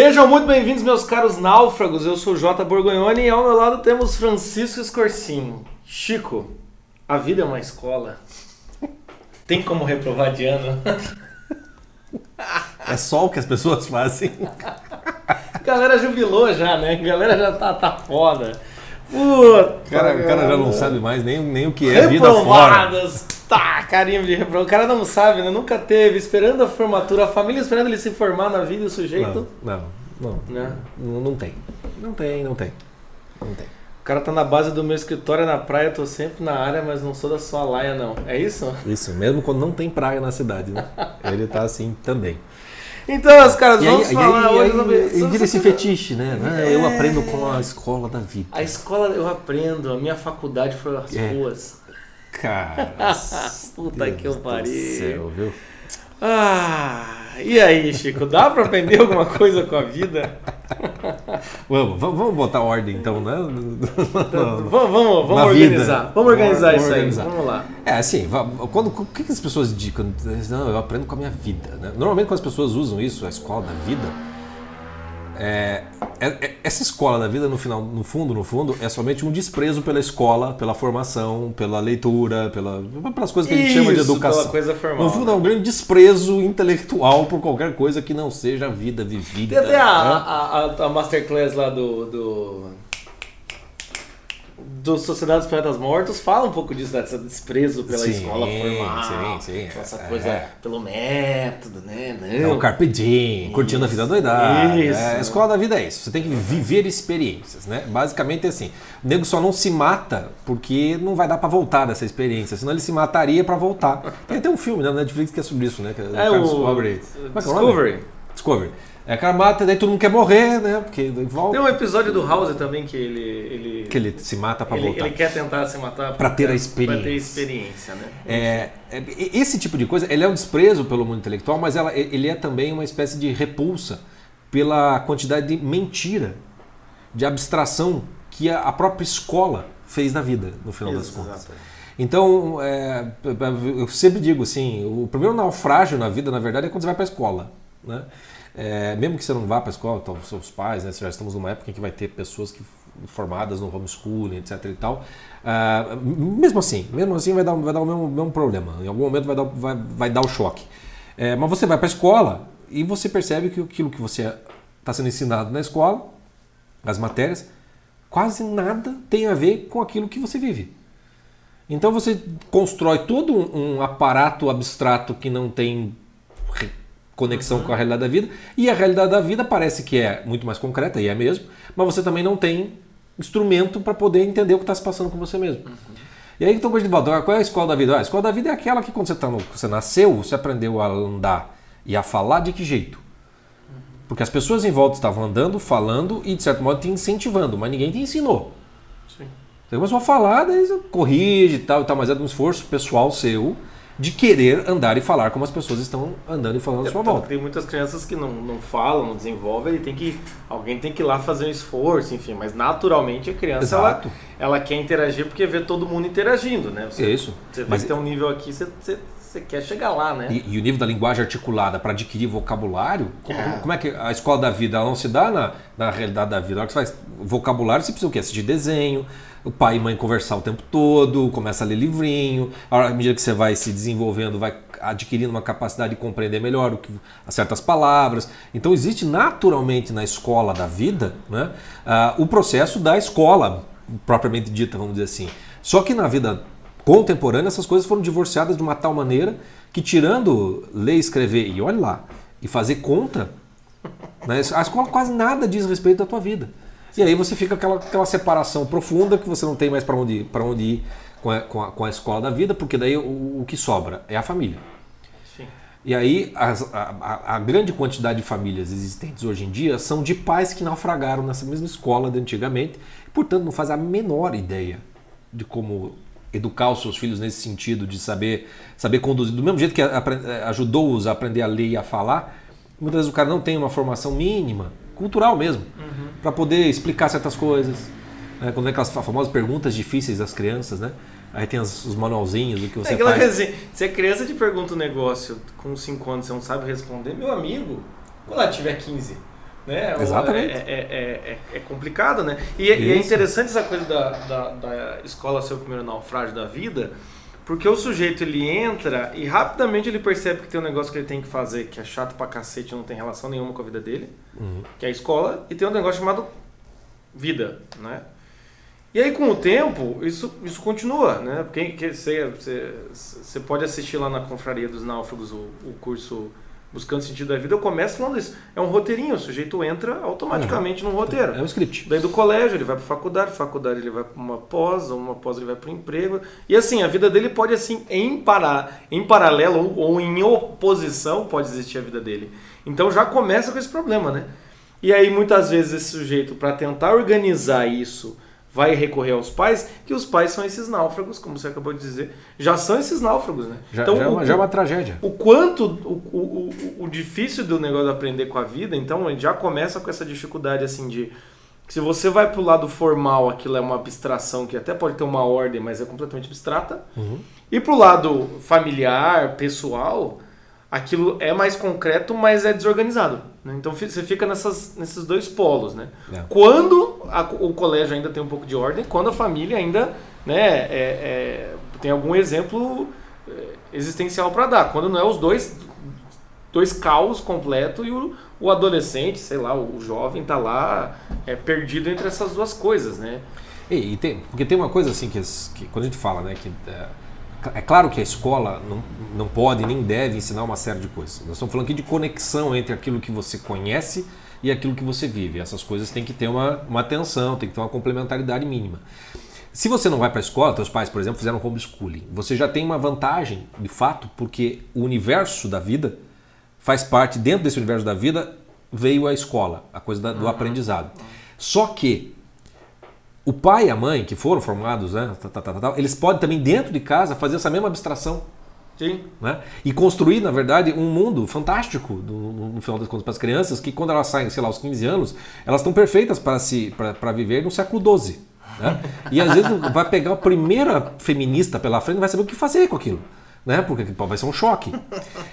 Sejam muito bem-vindos, meus caros náufragos. Eu sou o Jota Borgonhoni e ao meu lado temos Francisco Escorcinho. Chico, a vida é uma escola. Tem como reprovar de ano? É só o que as pessoas fazem. A galera jubilou já, né? A galera já tá, tá foda. Puta, Cara, o cara já não sabe mais nem, nem o que é vida fora. Tá, carinho de reprovado. O cara não sabe, né? Nunca teve. Esperando a formatura, a família esperando ele se formar na vida e o sujeito. Não, não, não, Né? não. Não tem. Não tem, não tem. Não tem. O cara tá na base do meu escritório na praia, tô sempre na área, mas não sou da sua laia, não. É isso? Isso, mesmo quando não tem praia na cidade, né? Ele tá assim também. Então, os caras, e falar hoje sobre... e vira esse fetiche, né? Eu É. aprendo com a escola da vida. A escola eu aprendo, a minha faculdade foi as É. ruas. Cara. Puta Deus que eu do pariu. céu, viu? Ah, e aí, Chico, dá pra aprender alguma coisa com a vida? Vamos, vamos vamos botar ordem então, né? Vamos, vamos, vamos Na organizar. vida. Vamos organizar Vamos isso organizar. aí. Vamos lá. É, assim, quando, o que, as pessoas dizem? Não, eu aprendo com a minha vida. né? Normalmente, quando as pessoas usam isso, a escola da vida, é, é- é- essa escola da vida, no final, no fundo, no fundo, é somente um desprezo pela escola, pela formação, pela leitura, pela, pelas coisas que a gente chama de educação. pela coisa formal. No fundo, é um grande desprezo intelectual por qualquer coisa que não seja a vida vivida. Tem até a, né? a, a, a masterclass lá do, do. Do Sociedade dos Planetas Mortos fala um pouco disso, desse desprezo pela Sim, escola formal. sim, sim, Essa é. coisa pelo método, né? É Não. o Carpe Diem, curtindo a vida doidada. Isso. É, a escola da vida é isso. Você tem que viver experiências, né? Basicamente é assim. O nego só não se mata porque não vai dar pra voltar dessa experiência. Senão ele se mataria pra voltar. Tem até um filme né, na Netflix que é sobre isso, né? Que É o é que é o nome? Discovery. Discovery. É, cara mata, daí todo mundo quer morrer, né? Porque volta. Tem um episódio do House também que ele. ele... Que ele se mata pra ele, voltar. ele quer tentar se matar Pra ter a Pra ter experiência. experiência, né? É, é, esse tipo de coisa, ele é um desprezo pelo mundo intelectual, mas ela- ele é também uma espécie de repulsa pela quantidade de mentira, de abstração que a, própria escola fez na vida, no final das contas. Exato. Então, é, eu sempre digo assim, o primeiro naufrágio na vida, na verdade, é quando você vai para a escola. Né? É, mesmo que você não vá para a escola, então, seus pais, né, já estamos numa época em que vai ter pessoas que, formadas no homeschooling, etc. e tal. Ah, mesmo assim, mesmo assim vai dar, vai dar o mesmo, mesmo problema. Em algum momento vai dar, vai, vai dar o choque. É, mas você vai para a escola e você percebe que aquilo que você está sendo ensinado na escola, as matérias, quase nada tem a ver com aquilo que você vive. Então você constrói todo um, um aparato abstrato que não tem conexão com a realidade da vida, e a realidade da vida parece que é muito mais concreta, e é mesmo, mas você também não tem instrumento para poder entender o que está se passando com você mesmo. E aí então gente volta, qual é a escola da vida? Ah, a escola da vida é aquela que quando você, tá no, você nasceu, você aprendeu a andar e a falar de que jeito? Porque as pessoas em volta estavam andando, falando e de certo modo te incentivando, mas ninguém te ensinou. Sim. Você começou a falar, daí você corrige e tal, e tal, mas é de um esforço pessoal seu de querer andar e falar como as pessoas estão andando e falando à sua Então, volta. Tem muitas crianças que não, não falam, não desenvolvem, ele tem que. Alguém tem que ir lá fazer um esforço, enfim, mas naturalmente a criança ela, ela quer interagir porque vê todo mundo interagindo, né? Você, Isso. você Mas- que tem um nível aqui, você, você, você quer chegar lá, né? E, e o nível da linguagem articulada para adquirir vocabulário, como É. como é que a escola da vida ela não se dá na, na realidade da vida? Na hora que você faz vocabulário, você precisa o quê? Assistir desenho, o pai e mãe conversar o tempo todo, começa a ler livrinho, à medida que você vai se desenvolvendo, vai adquirindo uma capacidade de compreender melhor o que, certas palavras. Então existe naturalmente na escola da vida né, ah, o processo da escola, propriamente dita, vamos dizer assim. Só que na vida contemporânea essas coisas foram divorciadas de uma tal maneira que tirando ler, escrever e olha lá e fazer conta, né, a escola quase nada diz respeito da tua vida. E aí você fica aquela, aquela separação profunda que você não tem mais para onde, ir- pra onde ir com a, com, a, com a escola da vida, porque daí o, o que sobra é a família. Sim. E aí as- a, a- grande quantidade de famílias existentes hoje em dia são de pais que naufragaram nessa mesma escola de antigamente, e, portanto não fazem a menor ideia de como educar os seus filhos nesse sentido de saber saber conduzir do mesmo jeito que eh, ajudou-os a aprender a ler e a falar muitas vezes o cara não tem uma formação mínima cultural mesmo para poder explicar certas coisas né? quando é aquelas fa- famosas perguntas difíceis das crianças né aí tem as- os manualzinhos do que você é faz assim, se a criança te pergunta um negócio com 5 anos você não sabe responder, meu amigo, quando ela tiver 15, Né? Exatamente. É, é, é, é complicado, né? E, e, é interessante essa coisa da, da, da escola ser o primeiro naufrágio da vida, porque o sujeito ele entra e rapidamente ele percebe que tem um negócio que ele tem que fazer que é chato pra cacete, não tem relação nenhuma com a vida dele, uhum. que é a escola, e tem um negócio chamado vida, né? E aí, com o tempo, isso, isso continua, né? Porque você, você, você pode assistir lá na Confraria dos Náufragos o, o curso Buscando Sentido da Vida. Eu começo falando isso. É um roteirinho, o sujeito entra automaticamente uhum. num roteiro. É um script. Daí do colégio ele vai para faculdade, faculdade ele vai para uma pós, uma pós ele vai para emprego. E assim, a vida dele pode, assim, em, para, em paralelo ou, ou em oposição, pode existir a vida dele. Então já começa com esse problema, né? E aí, muitas vezes, esse sujeito, para tentar organizar isso vai recorrer aos pais, que os pais são esses náufragos, como você acabou de dizer. Já são esses náufragos, né? Já, então, já, é, uma, já é uma tragédia. O quanto, o, o, o, o difícil do negócio de aprender com a vida, então a gente já começa com essa dificuldade assim de. Se você vai para o lado formal, aquilo é uma abstração que até pode ter uma ordem, mas é completamente abstrata. Uhum. E para o lado familiar, pessoal, aquilo é mais concreto, mas é desorganizado. Né? Então você fica nessas, nesses dois polos. Né? É. Quando a, o colégio ainda tem um pouco de ordem, quando a família ainda né, é, é, tem algum exemplo é, existencial para dar. Quando não é os dois, dois caos completo e o, o adolescente, sei lá, o, jovem está lá é, perdido entre essas duas coisas. Né? E, e tem, porque tem uma coisa assim que, que quando a gente fala né, que é, claro que a escola não, não pode nem deve ensinar uma série de coisas. Nós estamos falando aqui de conexão entre aquilo que você conhece e aquilo que você vive. Essas coisas têm que ter uma, uma atenção, tem que ter uma complementaridade mínima. Se você não vai para a escola, seus pais, por exemplo, fizeram homeschooling, você já tem uma vantagem, de fato, porque o universo da vida faz parte, dentro desse universo da vida, veio a escola, a coisa da, do uhum. aprendizado. Só que o pai e a mãe, que foram formados, né, tá, tá, tá, eles podem também, dentro de casa, fazer essa mesma abstração. Sim. Né? E construir, na verdade, um mundo fantástico, no, no final das contas, para as crianças, que quando elas saem, sei lá, aos 15 anos, elas estão perfeitas para se, viver no século XII. Né? E às vezes vai pegar a primeira feminista pela frente e vai saber o que fazer com aquilo né? Porque vai ser um choque.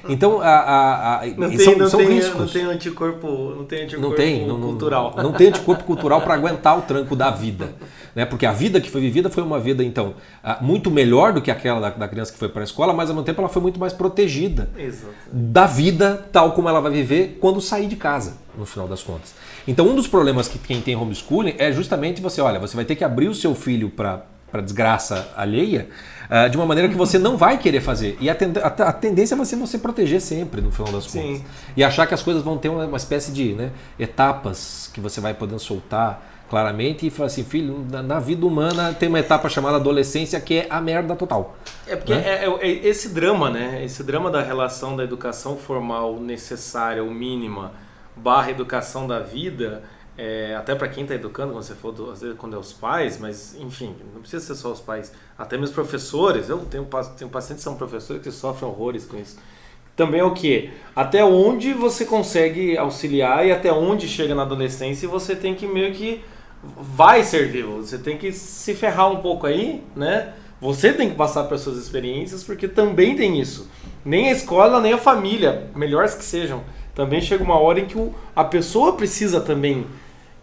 Então, a, a, a não tem, são, não são tem, riscos. Não tem anticorpo, não tem anticorpo não tem, não, cultural. Não, não tem anticorpo cultural para aguentar o tranco da vida, né? Porque a vida que foi vivida foi uma vida então muito melhor do que aquela da, da criança que foi para a escola, mas ao mesmo tempo ela foi muito mais protegida Exato. da vida tal como ela vai viver quando sair de casa, no final das contas. Então, um dos problemas que quem tem homeschooling é justamente você, olha, você vai ter que abrir o seu filho para para desgraça alheia, uh, de uma maneira que você não vai querer fazer. E a, a, a, tendência vai ser você proteger sempre, no final das contas. E achar que as coisas vão ter uma, uma espécie de né, etapas que você vai podendo soltar claramente e falar assim, filho, na, na, vida humana tem uma etapa chamada adolescência que é a merda total. É porque né? é, é, é esse drama, né? Esse drama da relação da educação formal necessária ou mínima barra educação da vida é, até para quem está educando, quando você for, às vezes quando é os pais, mas enfim, não precisa ser só os pais, até meus professores, eu tenho, tenho pacientes que são professores que sofrem horrores com isso. Também é o que? Até onde você consegue auxiliar e até onde chega na adolescência e você tem que meio que vai servir, você tem que se ferrar um pouco aí, né? Você tem que passar para suas experiências porque também tem isso. Nem a escola, nem a família, melhores que sejam, também chega uma hora em que a pessoa precisa também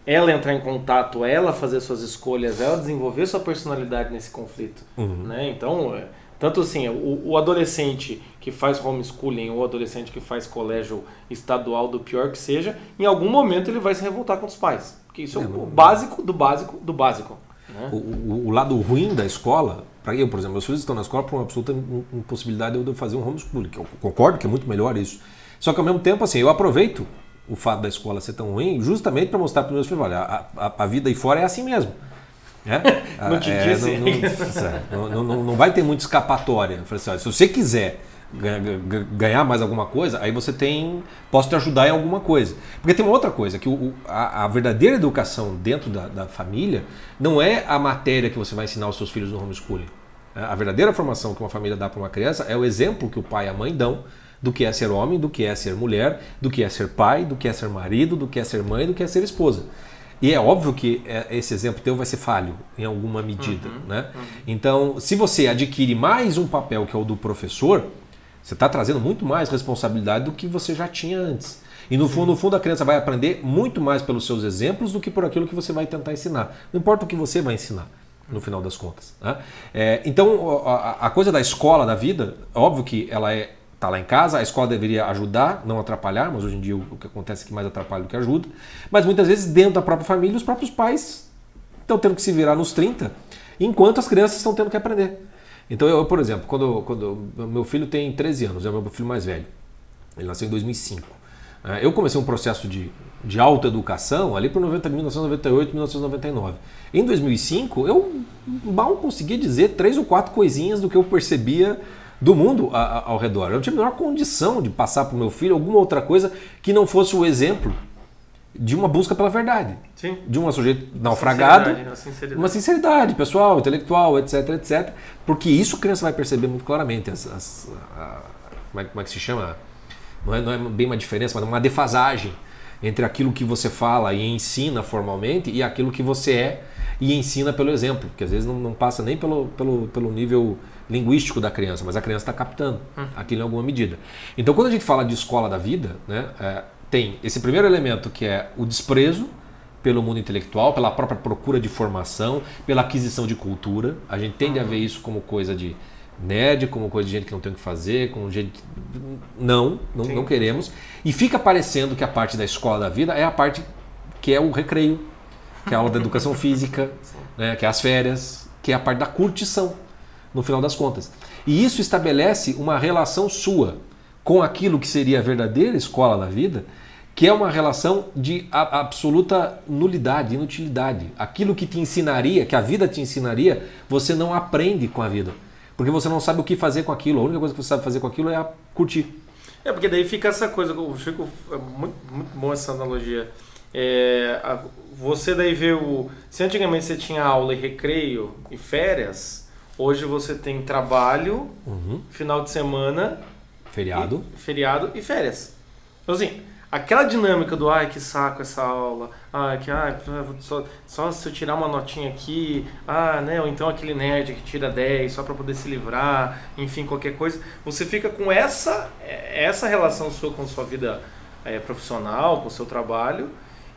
ela entrar em contato, ela fazer suas escolhas, ela desenvolver sua personalidade nesse conflito. Uhum. Né? Então, é, tanto assim, o, o, adolescente que faz homeschooling ou o adolescente que faz colégio estadual, do pior que seja, em algum momento ele vai se revoltar com os pais. Porque isso é, é o básico do básico do básico. Né? O, o, o, lado ruim da escola, para eu, por exemplo, meus filhos estão na escola por uma absoluta impossibilidade de eu fazer um homeschooling, eu concordo que é muito melhor isso. Só que ao mesmo tempo, assim, eu aproveito o fato da escola ser tão ruim, justamente para mostrar para os meus filhos, olha, a, a, a, vida aí fora é assim mesmo. É? não te é, disse. Não, não, não, não, vai ter muita escapatória. Assim, olha, se você quiser ganhar mais alguma coisa, aí você tem. Posso te ajudar em alguma coisa. Porque tem uma outra coisa, que o, a, a, verdadeira educação dentro da, da, família não é a matéria que você vai ensinar aos seus filhos no homeschooling. A verdadeira formação que uma família dá para uma criança é o exemplo que o pai e a mãe dão do que é ser homem, do que é ser mulher, do que é ser pai, do que é ser marido, do que é ser mãe, do que é ser esposa. E é óbvio que é, esse exemplo teu vai ser falho em alguma medida. Uhum, né? Uhum. Então, se você adquire mais um papel que é o do professor, você está trazendo muito mais responsabilidade do que você já tinha antes. E no fundo, no fundo, a criança vai aprender muito mais pelos seus exemplos do que por aquilo que você vai tentar ensinar. Não importa o que você vai ensinar, no final das contas. Né? É, então, a, a coisa da escola, da vida, óbvio que ela é está lá em casa, a escola deveria ajudar, não atrapalhar, mas hoje em dia o que acontece é que mais atrapalha do que ajuda. Mas muitas vezes dentro da própria família, os próprios pais estão tendo que se virar nos 30, enquanto as crianças estão tendo que aprender. Então eu, por exemplo, quando, quando meu filho tem 13 anos, é o meu filho mais velho, ele nasceu em 2005. É, eu comecei um processo de, de autoeducação ali por 90, 1998, 1999. Em 2005, eu mal conseguia dizer três ou quatro coisinhas do que eu percebia do mundo ao redor. Eu não tinha a menor condição de passar para o meu filho alguma outra coisa que não fosse o exemplo de uma busca pela verdade. Sim. De um sujeito naufragado. Sinceridade, sinceridade. Uma sinceridade pessoal, intelectual, etc, etc. Porque isso a criança vai perceber muito claramente. As, as, a, como, é, como, é, que se chama? Não é, não é bem uma diferença, mas uma defasagem entre aquilo que você fala e ensina formalmente e aquilo que você é e ensina pelo exemplo. Que às vezes não, não passa nem pelo, pelo, pelo nível linguístico da criança, mas a criança está captando hum. aquilo em alguma medida. Então, quando a gente fala de escola da vida, né, é, tem esse primeiro elemento que é o desprezo pelo mundo intelectual, pela própria procura de formação, pela aquisição de cultura. A gente tende a ver isso como coisa de nerd, como coisa de gente que não tem o que fazer, como gente. Não, não, não queremos. E fica parecendo que a parte da escola da vida é a parte que é o recreio, que é a aula da educação física, né, que é as férias, que é a parte da curtição no final das contas. E isso estabelece uma relação sua com aquilo que seria a verdadeira escola da vida, que é uma relação de absoluta nulidade, inutilidade. Aquilo que te ensinaria, que a vida te ensinaria, você não aprende com a vida. Porque você não sabe o que fazer com aquilo. A única coisa que você sabe fazer com aquilo é curtir. É, porque daí fica essa coisa, o Chico, é muito, muito bom essa analogia. É, a, você daí vê o. Se antigamente você tinha aula e recreio e férias, Hoje você tem trabalho, uhum. final de semana, feriado, e, feriado e férias. Então assim, aquela dinâmica do ai que saco essa aula, ai que ai, só, só se eu tirar uma notinha aqui, ah, né, ou então aquele nerd que tira 10 só para poder se livrar, enfim, qualquer coisa, você fica com essa essa relação sua com sua vida é, profissional, com o seu trabalho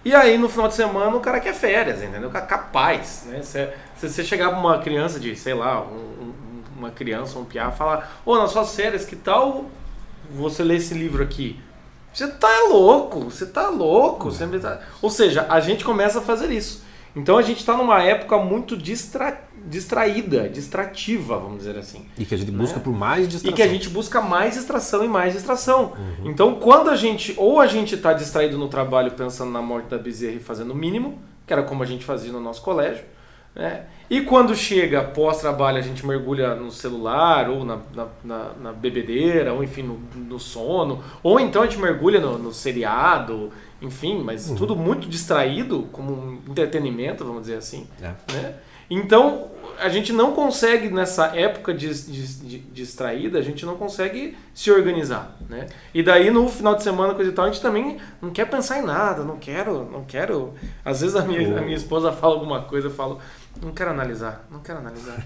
e aí no final de semana o cara quer férias, entendeu? O cara capaz, né? Se, você chegar pra uma criança de, sei lá, um, uma criança, um piá, falar, ô, nas suas férias, que tal você ler esse livro aqui? Você tá louco, você tá louco. Você tá... Ou seja, a gente começa a fazer isso. Então a gente está numa época muito distra... distraída, distrativa, vamos dizer assim. E que a gente né? busca por mais distração. E que a gente busca mais distração e mais distração. Uhum. Então quando a gente, ou a gente está distraído no trabalho pensando na morte da Bezerra e fazendo o mínimo, que era como a gente fazia no nosso colégio, né? E quando chega pós-trabalho, a gente mergulha no celular, ou na, na, na, na bebedeira, ou enfim, no, no, sono, ou então a gente mergulha no, no seriado, enfim, mas uhum. tudo muito distraído, como um entretenimento, vamos dizer assim. É. Né? Então, a gente não consegue, nessa época distraída, a gente não consegue se organizar. Né? E daí, no final de semana, coisa e tal, a gente também não quer pensar em nada, não quero, não quero. Às vezes a minha, a minha esposa fala alguma coisa, eu falo, não quero analisar, não quero analisar.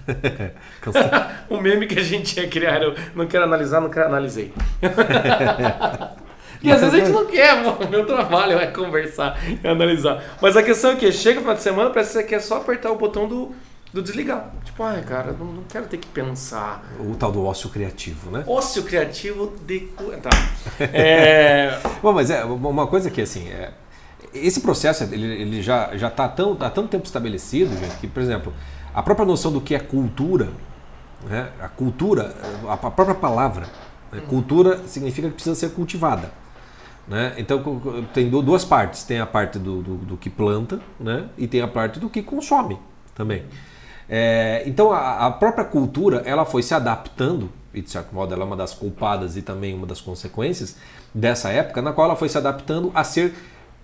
o meme que a gente ia criar era, não quero analisar, não quero analisei. E às vezes a gente não quer, o meu trabalho é conversar e analisar. Mas a questão é que chega no final de semana, parece que você quer só apertar o botão do, do desligar. Tipo, ai, cara, não, não quero ter que pensar. O tal do ócio criativo, né? Ócio criativo de. Tá. É... Bom, mas é uma coisa que, assim, é, esse processo ele, ele já está tão, há tanto tempo estabelecido, gente, que, por exemplo, a própria noção do que é cultura, né? a cultura, a própria palavra, né? cultura significa que precisa ser cultivada. Né? Então tem duas partes, tem a parte do, do, do, que planta né? e tem a parte do que consome também. É, então a, a, própria cultura ela foi se adaptando e de certo modo ela é uma das culpadas e também uma das consequências dessa época na qual ela foi se adaptando a ser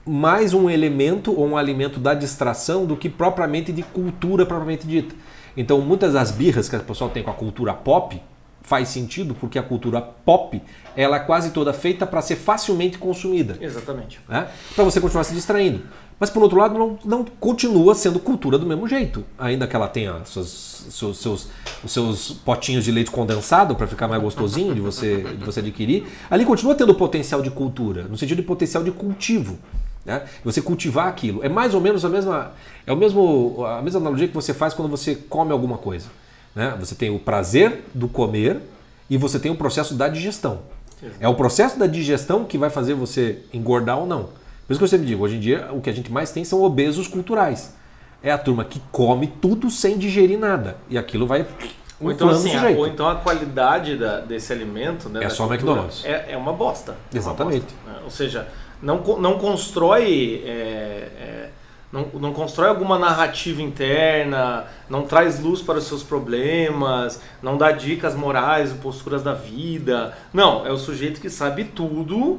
mais um elemento ou um alimento da distração do que propriamente de cultura propriamente dita. Então muitas das birras que o pessoal tem com a cultura pop, faz sentido porque a cultura pop ela é quase toda feita para ser facilmente consumida. Exatamente. Né? Para você continuar se distraindo. Mas por outro lado, não, não continua sendo cultura do mesmo jeito. Ainda que ela tenha seus, seus, seus, os seus potinhos de leite condensado para ficar mais gostosinho de você, de você adquirir, ali continua tendo potencial de cultura, no sentido de potencial de cultivo. Né? Você cultivar aquilo. É mais ou menos a mesma, é o mesmo, a mesma analogia que você faz quando você come alguma coisa. Né? Você tem o prazer do comer e você tem o processo da digestão. É o processo da digestão que vai fazer você engordar ou não. Por isso que eu sempre digo, hoje em dia o que a gente mais tem são obesos culturais. É a turma que come tudo sem digerir nada. E aquilo vai ou então, assim, a, ou então a qualidade da, desse alimento né, é só McDonald's. É, é uma bosta. Exatamente. Uma bosta, né? Ou seja, não, não constrói. É, é, não, não constrói alguma narrativa interna, não traz luz para os seus problemas, não dá dicas morais, posturas da vida. Não, é o sujeito que sabe tudo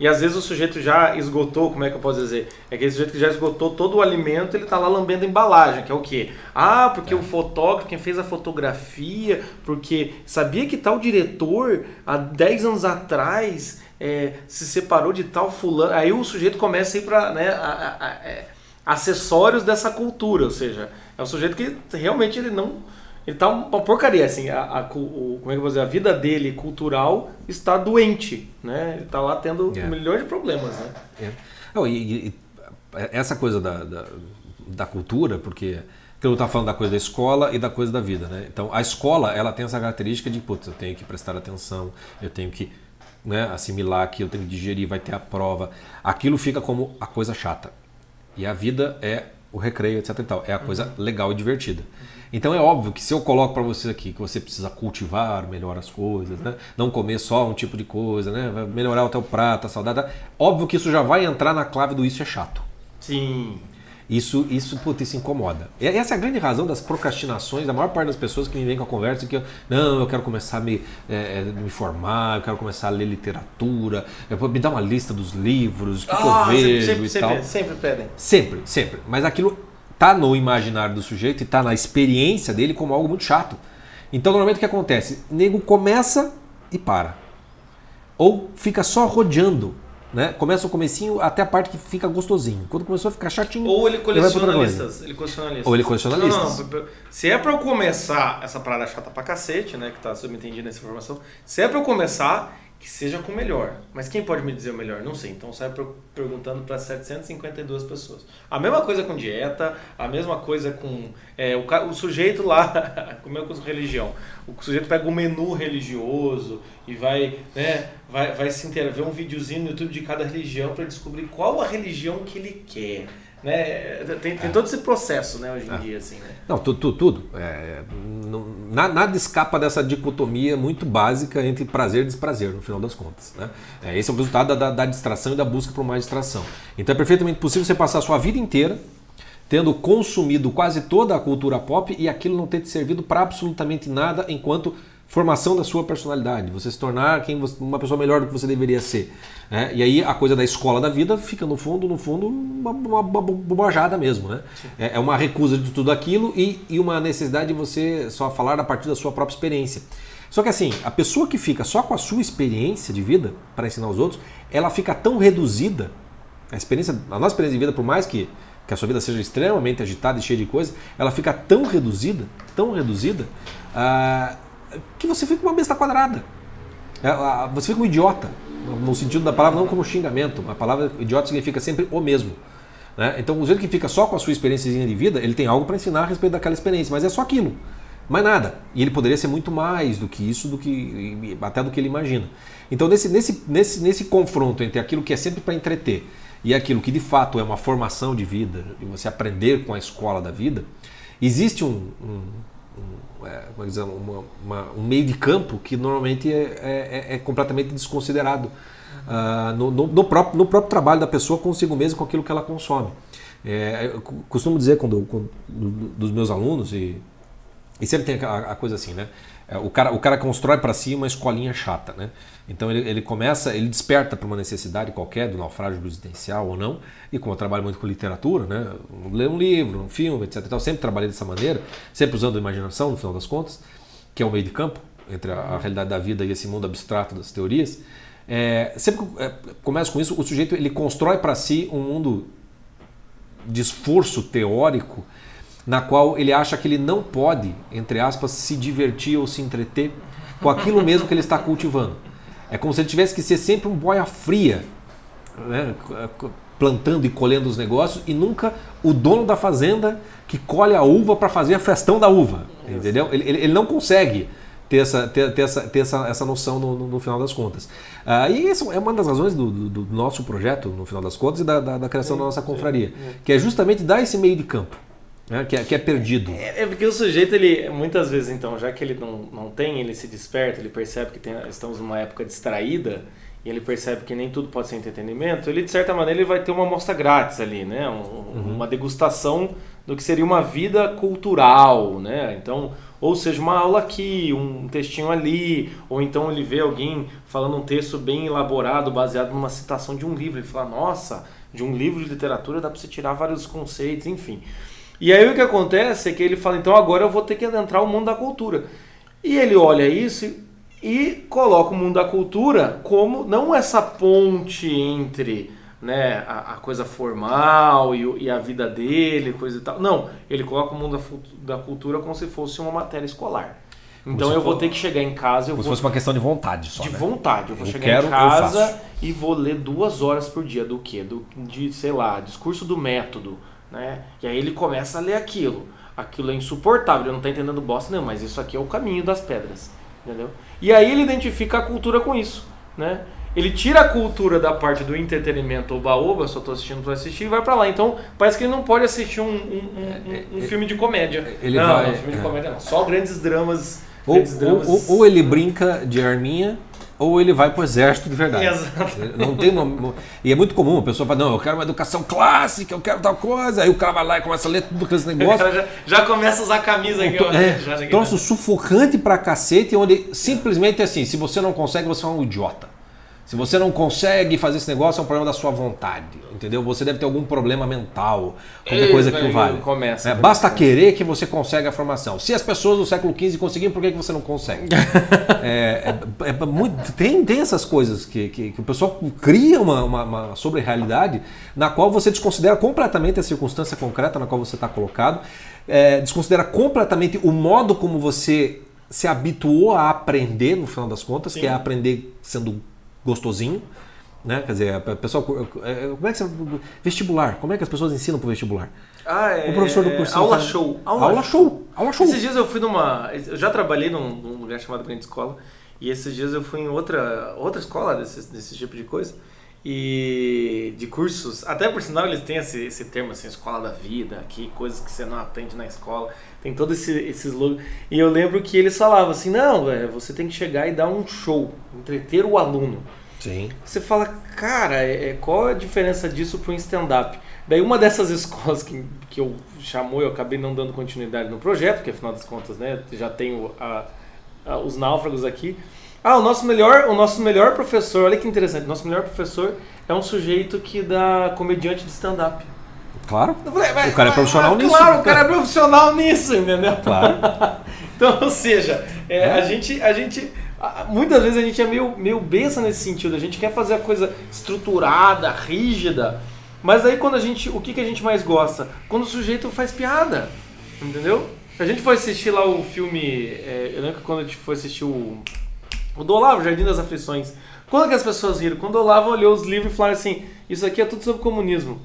e às vezes o sujeito já esgotou, como é que eu posso dizer? É aquele sujeito que já esgotou todo o alimento, ele está lá lambendo a embalagem, que é o quê? Ah, porque é. o fotógrafo, quem fez a fotografia, porque sabia que tal diretor, há 10 anos atrás, é, se separou de tal fulano. Aí o sujeito começa a ir para né, a, a, a, é, acessórios dessa cultura, ou seja, é um sujeito que realmente ele não ele tá uma porcaria, assim, a, a, o, como é que eu vou dizer, a vida dele cultural está doente, né? Ele está lá tendo é. milhões de problemas, né? É. Oh, e, e, essa coisa da, da, da cultura, porque eu estava falando da coisa da escola e da coisa da vida, né? Então, a escola, ela tem essa característica de, putz, eu tenho que prestar atenção, eu tenho que né, assimilar aquilo, eu tenho que digerir, vai ter a prova. Aquilo fica como a coisa chata. E a vida é o recreio, etc e tal. É a coisa uhum. legal e divertida. Então é óbvio que se eu coloco para você aqui que você precisa cultivar melhor as coisas, né? não comer só um tipo de coisa, né? melhorar o teu prato, a saudade, óbvio que isso já vai entrar na clave do isso é chato. Sim. Isso, isso, puta, isso incomoda. E essa é a grande razão das procrastinações da maior parte das pessoas que me vêm com a conversa que eu, não, eu quero começar a me, é, me formar, eu quero começar a ler literatura, eu, me dá uma lista dos livros, o que, ah, que eu vejo sempre, e sempre, tal. Sempre pedem. Sempre, sempre. Mas aquilo tá no imaginário do sujeito e tá na experiência dele como algo muito chato. Então, normalmente o que acontece? O nego começa e para. Ou fica só rodeando. Né? Começa o comecinho até a parte que fica gostosinho. Quando começou a ficar chatinho. Ou ele coleciona listas. Ele coleciona listas. Ou ele coleciona não, listas. Não. Se é pra eu começar essa parada chata pra cacete, né? Que tá subentendido nessa informação. Se é pra eu começar, que seja com o melhor. Mas quem pode me dizer o melhor? Não sei. Então sai perguntando para 752 pessoas. A mesma coisa com dieta, a mesma coisa com é, o, o, sujeito lá, como é com religião. O sujeito pega o um menu religioso e vai, né, vai, vai se interar, ver um videozinho no YouTube de cada religião para descobrir qual a religião que ele quer. Né? Tem, tem é. todo esse processo né, hoje em é. dia. Assim, né? Não, tudo. tudo, tudo. É, não, nada escapa dessa dicotomia muito básica entre prazer e desprazer, no final das contas. Né? É, esse é o resultado da, da, distração e da busca por mais distração. Então é perfeitamente possível você passar a sua vida inteira tendo consumido quase toda a cultura pop e aquilo não ter te servido para absolutamente nada enquanto formação da sua personalidade, você se tornar quem você, uma pessoa melhor do que você deveria ser. Né? E aí a coisa da escola da vida fica no fundo, no fundo, uma, uma, uma bobajada mesmo. Né? É, é, uma recusa de tudo aquilo e, e uma necessidade de você só falar a partir da sua própria experiência. Só que assim, a pessoa que fica só com a sua experiência de vida para ensinar os outros, ela fica tão reduzida, a experiência, a nossa experiência de vida, por mais que, que a sua vida seja extremamente agitada e cheia de coisas, ela fica tão reduzida, tão reduzida, uh, que você fica uma besta quadrada. É, você fica um idiota, no sentido da palavra, não como xingamento. A palavra idiota significa sempre o mesmo. Né? Então, o sujeito que fica só com a sua experiência de vida, ele tem algo para ensinar a respeito daquela experiência, mas é só aquilo. Mais nada. E ele poderia ser muito mais do que isso, do que até do que ele imagina. Então, nesse, nesse, nesse, nesse confronto entre aquilo que é sempre para entreter e aquilo que de fato é uma formação de vida, de você aprender com a escola da vida, existe um, um um, é, dizer, uma, uma, um meio de campo que normalmente é, é, é, é completamente desconsiderado uh, no, no, no, próprio, no próprio trabalho da pessoa consigo mesmo, com aquilo que ela consome. É, eu costumo dizer quando, quando, dos meus alunos, e, e sempre tem a, a coisa assim, né? É, o cara, o cara constrói para si uma escolinha chata, né? Então ele, ele começa, ele desperta para uma necessidade qualquer do naufrágio existencial ou não, e como eu trabalho muito com literatura, né? Ler um livro, um filme, etc. Então, sempre trabalhei dessa maneira, sempre usando a imaginação no final das contas, que é o meio de campo. entre a, a realidade da vida e esse mundo abstrato das teorias. É, sempre que é, começa com isso, o sujeito ele constrói para si um mundo de esforço teórico na qual ele acha que ele não pode, entre aspas, se divertir ou se entreter com aquilo mesmo que ele está cultivando. É como se ele tivesse que ser sempre um boia fria, né? plantando e colhendo os negócios, e nunca o dono da fazenda que colhe a uva para fazer a festão da uva. Entendeu? Ele, ele, ele não consegue ter essa, ter, ter essa, ter essa, essa noção no, no, final das contas. Uh, e isso é uma das razões do, do, do, nosso projeto, no final das contas, e da, da, da criação sim, da nossa confraria, sim, sim. que é justamente dar esse meio de campo. Né, que, é, que é perdido. É, é, porque o sujeito, ele muitas vezes, então, já que ele não, não tem, ele se desperta, ele percebe que tem, estamos numa época distraída, e ele percebe que nem tudo pode ser entretenimento, ele, de certa maneira, ele vai ter uma amostra grátis ali, né? Um, uhum. Uma degustação do que seria uma vida cultural, né? Então, ou seja, uma aula aqui, um textinho ali, ou então ele vê alguém falando um texto bem elaborado, baseado numa citação de um livro, ele fala, nossa, de um livro de literatura dá para você tirar vários conceitos, enfim. E aí o que acontece é que ele fala, então agora eu vou ter que adentrar o mundo da cultura. E ele olha isso e coloca o mundo da cultura como não essa ponte entre né, a, a coisa formal e, e, a vida dele, coisa e tal. Não, ele coloca o mundo da, da cultura como se fosse uma matéria escolar. Então eu vou ter que chegar em casa. Eu como vou, se fosse uma questão de vontade só. De né? vontade. Eu vou eu chegar quero, em casa e vou ler duas horas por dia do quê? Do, de, sei lá, discurso do método né? E aí ele começa a ler aquilo. Aquilo é insuportável, ele não está entendendo bosta não, mas isso aqui é o caminho das pedras, entendeu? E aí ele identifica a cultura com isso, né? Ele tira a cultura da parte do entretenimento oba-oba, só estou assistindo para assistir, e vai para lá. Então, parece que ele não pode assistir um, um, um, um é, é, filme de comédia. Ele não, vai, um filme de comédia não. Só grandes dramas. Ou, grandes dramas. Ou, ou, ou ele brinca de arminha ou ele vai para o exército de verdade. Exato. Não tem uma, e é muito comum, a pessoa fala, não, eu quero uma educação clássica, eu quero tal coisa, aí o cara vai lá e começa a ler tudo aqueles negócios. Já, já, começa a usar a camisa aqui. É, já troço sufocante pra cacete, onde simplesmente é assim, se você não consegue, você é um idiota. Se você não consegue fazer esse negócio, é um problema da sua vontade, entendeu? Você deve ter algum problema mental, qualquer Ei, coisa que o vale. Começa, é, basta querer que você consegue a formação. Se as pessoas do século XV conseguiram, por que, que você não consegue? é, é, é, muito, tem, tem essas coisas que, que, que o pessoal cria uma, uma, uma sobre-realidade na qual você desconsidera completamente a circunstância concreta na qual você está colocado, é, desconsidera completamente o modo como você se habituou a aprender, no final das contas, Sim. que é aprender sendo gostosinho. Né? Quer dizer, a pessoa. É, como é que você. Vestibular. Como é que as pessoas ensinam para o vestibular? Ah, é. O professor do curso. Aula show. Aula, aula show. show. Aula show. Esses dias eu fui numa. Eu já trabalhei num, num lugar chamado Grande Escola. E esses dias eu fui em outra, outra escola desse, desse tipo de coisa. E de cursos. Até por sinal eles têm esse, esse termo assim, escola da vida, aqui, coisas que você não aprende na escola. Tem todo esse, esse slogan. E eu lembro que eles falavam assim: não, velho, você tem que chegar e dar um show, entreter o aluno. Sim. Você fala, cara, é, é qual a diferença disso para um stand-up? Daí uma dessas escolas que, que eu chamou, eu acabei não dando continuidade no projeto, porque afinal das contas, né, já tenho a, a, os náufragos aqui. Ah, o nosso melhor, o nosso melhor professor, olha que interessante, nosso melhor professor é um sujeito que dá comediante de stand-up. Claro. Falei, o cara é profissional nisso. Claro, o cara é profissional nisso, entendeu? Claro. então, ou seja, é, é. A, gente, a gente Muitas vezes a gente é meio, meio besta nesse sentido, a gente quer fazer a coisa estruturada, rígida, mas aí quando a gente. O que, que a gente mais gosta? Quando o sujeito faz piada. Entendeu? A gente foi assistir lá o filme. É, eu lembro que quando a gente foi assistir o. O do Olavo, Jardim das Aflições. Quando que as pessoas riram? Quando o Olavo olhou os livros e falaram assim: Isso aqui é tudo sobre comunismo.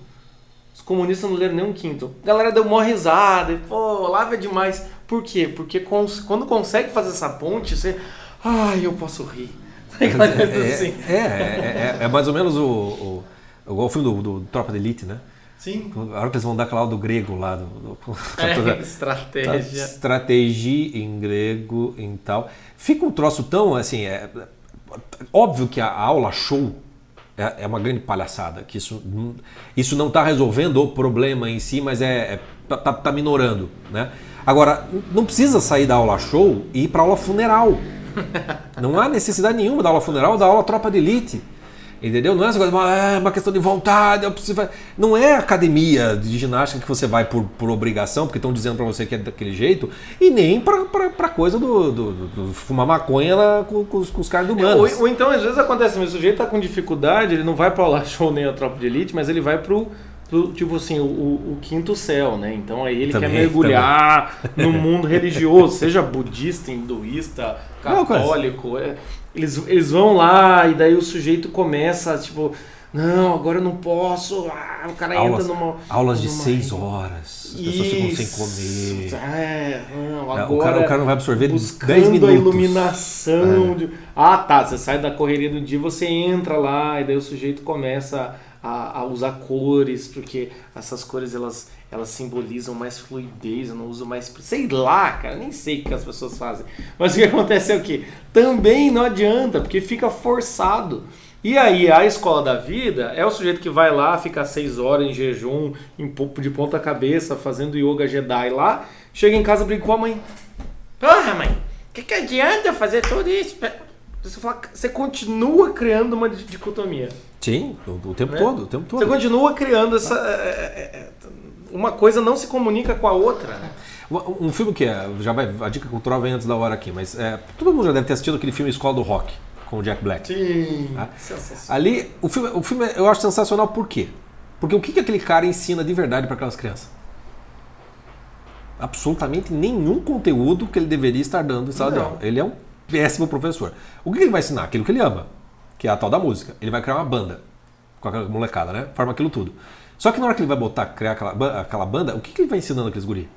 Os comunistas não leram nem um quinto. A galera deu uma risada e, pô, Olavo é demais. Por quê? Porque quando consegue fazer essa ponte, você ai, eu posso rir. É, é, assim. é, é, é, mais ou menos o, o, o, o filme do, do, Tropa de Elite, né? Sim. A hora que eles vão dar aquela aula do grego lá. Do, do, é, estratégia. Estratégia em grego e tal. Fica um troço tão assim. É, óbvio que a aula show é, é uma grande palhaçada. Que isso, isso não está resolvendo o problema em si, mas é, é tá, tá, tá minorando. Né? Agora, não precisa sair da aula show e ir para aula funeral. Não há necessidade nenhuma da aula funeral, da aula tropa de elite. Entendeu? Não é essa coisa, é uma questão de vontade, eu preciso. Não é academia de ginástica que você vai por, por obrigação, porque estão dizendo para você que é daquele jeito, e nem para coisa do, do, do, fumar maconha lá com, com, os, com os caras do mano. Ou, ou, então, às vezes acontece, o sujeito tá com dificuldade, ele não vai para o show nem a tropa de elite, mas ele vai pro tipo assim, o, o, quinto céu, né? Então aí ele também, quer mergulhar também. no mundo religioso, seja budista, hinduísta, católico. É, eles, eles vão lá e daí o sujeito começa, tipo, não, agora eu não posso. Ah, o cara aulas, entra numa. Aulas de seis horas. As pessoas ficam sem comer. É, não, agora, o, cara, o cara não vai absorver buscando 10 minutos. a iluminação. É. De, ah, tá. Você sai da correria do dia, você entra lá, e daí o sujeito começa a, a, usar cores, porque essas cores elas, elas simbolizam mais fluidez, eu não uso mais. Sei lá, cara, nem sei o que as pessoas fazem. Mas o que acontece é o que? Também não adianta, porque fica forçado. E aí, a escola da vida é o sujeito que vai lá, fica seis horas em jejum, de ponta cabeça, fazendo yoga Jedi lá, chega em casa e briga com a mãe. Porra, mãe, o que, que adianta fazer tudo isso? Você, fala, você continua criando uma dicotomia. Sim, o, o tempo né? todo, o tempo todo. Você continua criando essa. É, é, é, uma coisa não se comunica com a outra. Né? Um filme que é. Já vai, a dica cultural vem antes da hora aqui, mas é, todo mundo já deve ter assistido aquele filme Escola do Rock, com o Jack Black. Sim. Tá? Ali, o filme, o filme eu acho sensacional por quê? Porque o que, que aquele cara ensina de verdade para aquelas crianças? Absolutamente nenhum conteúdo que ele deveria estar dando em sala de aula. Ele é um péssimo professor. O que ele vai ensinar? Aquilo que ele ama que é a tal da música. Ele vai criar uma banda com aquela molecada, né? Forma aquilo tudo. Só que na hora que ele vai botar, criar aquela, aquela banda, o que, que ele vai ensinando aqueles guri?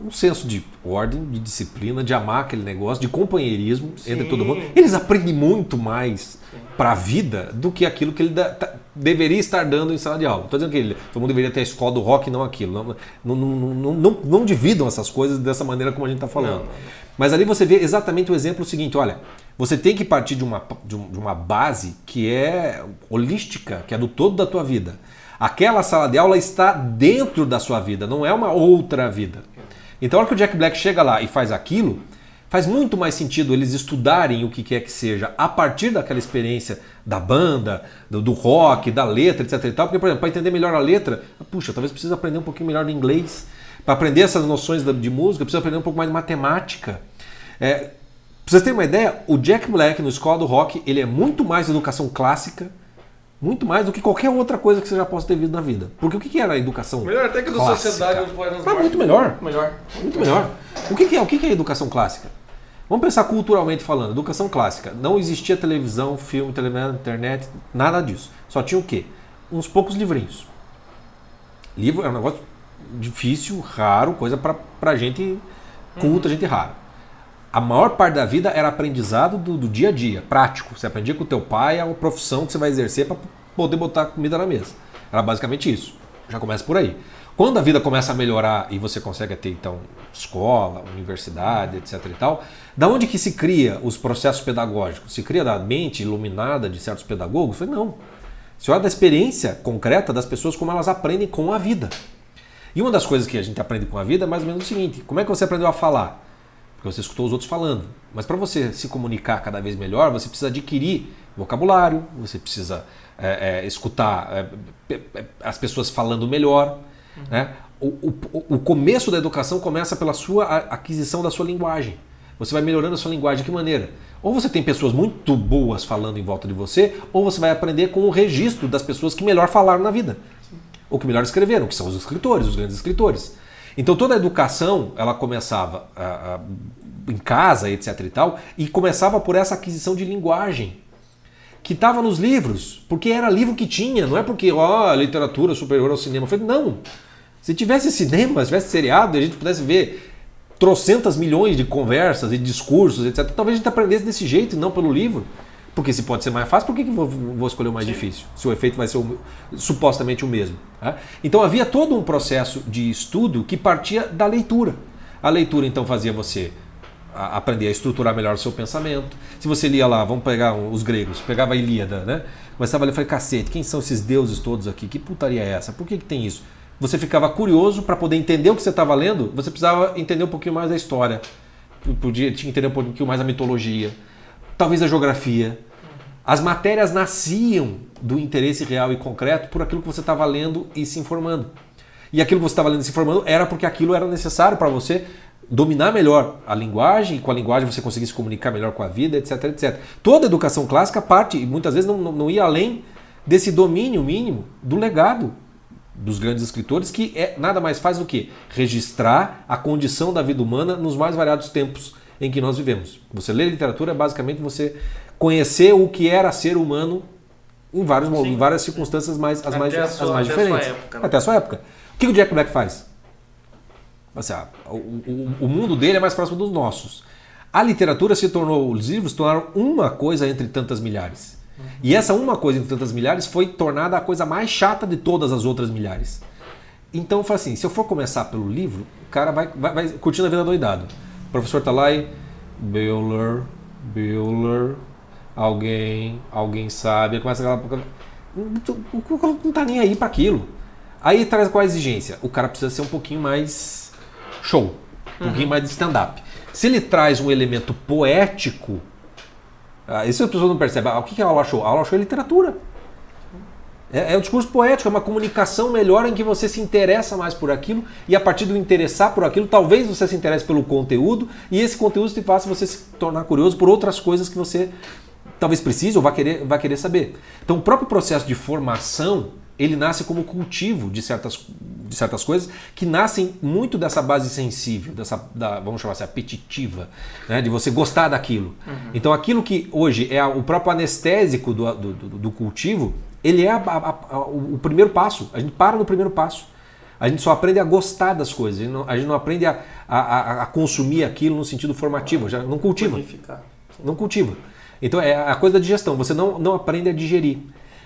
Um senso de ordem, de disciplina, de amar aquele negócio, de companheirismo Sim. entre todo mundo. Eles aprendem muito mais para a vida do que aquilo que ele da, tá, deveria estar dando em sala de aula. Estou dizendo que ele, todo mundo deveria ter a escola do rock não aquilo. Não, não, não, não, não, dividam essas coisas dessa maneira como a gente está falando. Não, Mas ali você vê exatamente o exemplo seguinte: olha, você tem que partir de uma, de uma base que é holística, que é do todo da tua vida. Aquela sala de aula está dentro da sua vida, não é uma outra vida. Então, a hora que o Jack Black chega lá e faz aquilo, faz muito mais sentido eles estudarem o que quer que seja a partir daquela experiência da banda, do, do rock, da letra, etc. E tal. Porque, por exemplo, para entender melhor a letra, puxa, talvez precise aprender um pouquinho melhor de inglês. Para aprender essas noções de música, precisa aprender um pouco mais de matemática. É, Pra vocês terem uma ideia, o Jack Black no Escola do Rock, ele é muito mais educação clássica, muito mais do que qualquer outra coisa que você já possa ter visto na vida. Porque o que era a educação Melhor até que do clássica? Sociedade ah, muito melhor. Melhor. Muito melhor. O que é, o que é educação clássica? Vamos pensar culturalmente falando. Educação clássica. Não existia televisão, filme, televisão, internet, nada disso. Só tinha o quê? Uns poucos livrinhos. Livro é um negócio difícil, raro, coisa para gente culta, uhum. gente rara a maior parte da vida era aprendizado do, do, dia a dia, prático. Você aprendia com o teu pai a profissão que você vai exercer para poder botar comida na mesa. Era basicamente isso. Já começa por aí. Quando a vida começa a melhorar e você consegue ter então escola, universidade, etc e tal, da onde que se cria os processos pedagógicos? Se cria da mente iluminada de certos pedagogos? Falei, não. Se olha da experiência concreta das pessoas como elas aprendem com a vida. E uma das coisas que a gente aprende com a vida é mais ou menos o seguinte: como é que você aprendeu a falar? porque você escutou os outros falando. Mas para você se comunicar cada vez melhor, você precisa adquirir vocabulário, você precisa é, é, escutar é, as pessoas falando melhor. Uhum. Né? O, o, o, começo da educação começa pela sua aquisição da sua linguagem. Você vai melhorando a sua linguagem de que maneira? Ou você tem pessoas muito boas falando em volta de você, ou você vai aprender com o registro das pessoas que melhor falaram na vida. Ou que melhor escreveram, que são os escritores, os grandes escritores. Então toda a educação ela começava a, a, em casa, etc. e tal, e começava por essa aquisição de linguagem que estava nos livros, porque era livro que tinha, não é porque ó, literatura superior ao cinema. Falei, não. Se tivesse cinema, se tivesse seriado, a gente pudesse ver trocentas milhões de conversas e discursos, etc. Talvez a gente aprendesse desse jeito e não pelo livro. Porque se pode ser mais fácil, por que, que vou, vou escolher o mais Sim. difícil? Se o efeito vai ser o, supostamente o mesmo. Tá? Então havia todo um processo de estudo que partia da leitura. A leitura então fazia você aprender a estruturar melhor o seu pensamento. Se você lia lá, vamos pegar os gregos, pegava a Ilíada, né? Começava a ler e falei, cacete, quem são esses deuses todos aqui? Que putaria é essa? Por que, que tem isso? Você ficava curioso para poder entender o que você estava lendo, você precisava entender um pouquinho mais da história, podia tinha que entender um pouquinho mais a mitologia talvez a geografia. As matérias nasciam do interesse real e concreto por aquilo que você estava lendo e se informando. E aquilo que você estava lendo e se informando era porque aquilo era necessário para você dominar melhor a linguagem, e com a linguagem você conseguir se comunicar melhor com a vida, etc, etc. Toda educação clássica parte, e muitas vezes não, não, não ia além desse domínio mínimo do legado dos grandes escritores, que é nada mais faz do que registrar a condição da vida humana nos mais variados tempos em que nós vivemos. Você lê literatura é basicamente você conhecer o que era ser humano em, vários, em várias circunstâncias mais, as mais, as mais diferentes. Época, né? Até a sua época. O que o Jack Black faz? Assim, ah, o, o, o, mundo dele é mais próximo dos nossos. A literatura se tornou, os livros se tornaram uma coisa entre tantas milhares. Uhum. E essa uma coisa entre tantas milhares foi tornada a coisa mais chata de todas as outras milhares. Então eu falo assim, se eu for começar pelo livro, o cara vai, vai, vai curtindo a vida doidado. Professor tá lá e Bueller, Bueller, alguém, alguém sabe, começa aquela não, não tá nem aí para aquilo. Aí traz qual a exigência? O cara precisa ser um pouquinho mais show. Um pouquinho uhum. mais de stand-up. Se ele traz um elemento poético, ah, isso as pessoas não percebem. Ah, o que é aula show? A aula show é literatura. É, é um discurso poético, é uma comunicação melhor em que você se interessa mais por aquilo e a partir do interessar por aquilo, talvez você se interesse pelo conteúdo e esse conteúdo te faça você se tornar curioso por outras coisas que você talvez precise ou vai querer, vai querer saber. Então, o próprio processo de formação ele nasce como cultivo de certas, de certas coisas que nascem muito dessa base sensível, dessa, da, vamos chamar assim, apetitiva, né? de você gostar daquilo. Uhum. Então aquilo que hoje é o próprio anestésico do, do, do, do cultivo, ele é a, a, a, o primeiro passo. A gente para no primeiro passo. A gente só aprende a gostar das coisas, a gente não, a gente não aprende a, consumir aquilo no sentido formativo, já não cultiva. Não cultiva. Então é a coisa da digestão, você não, não aprende a digerir.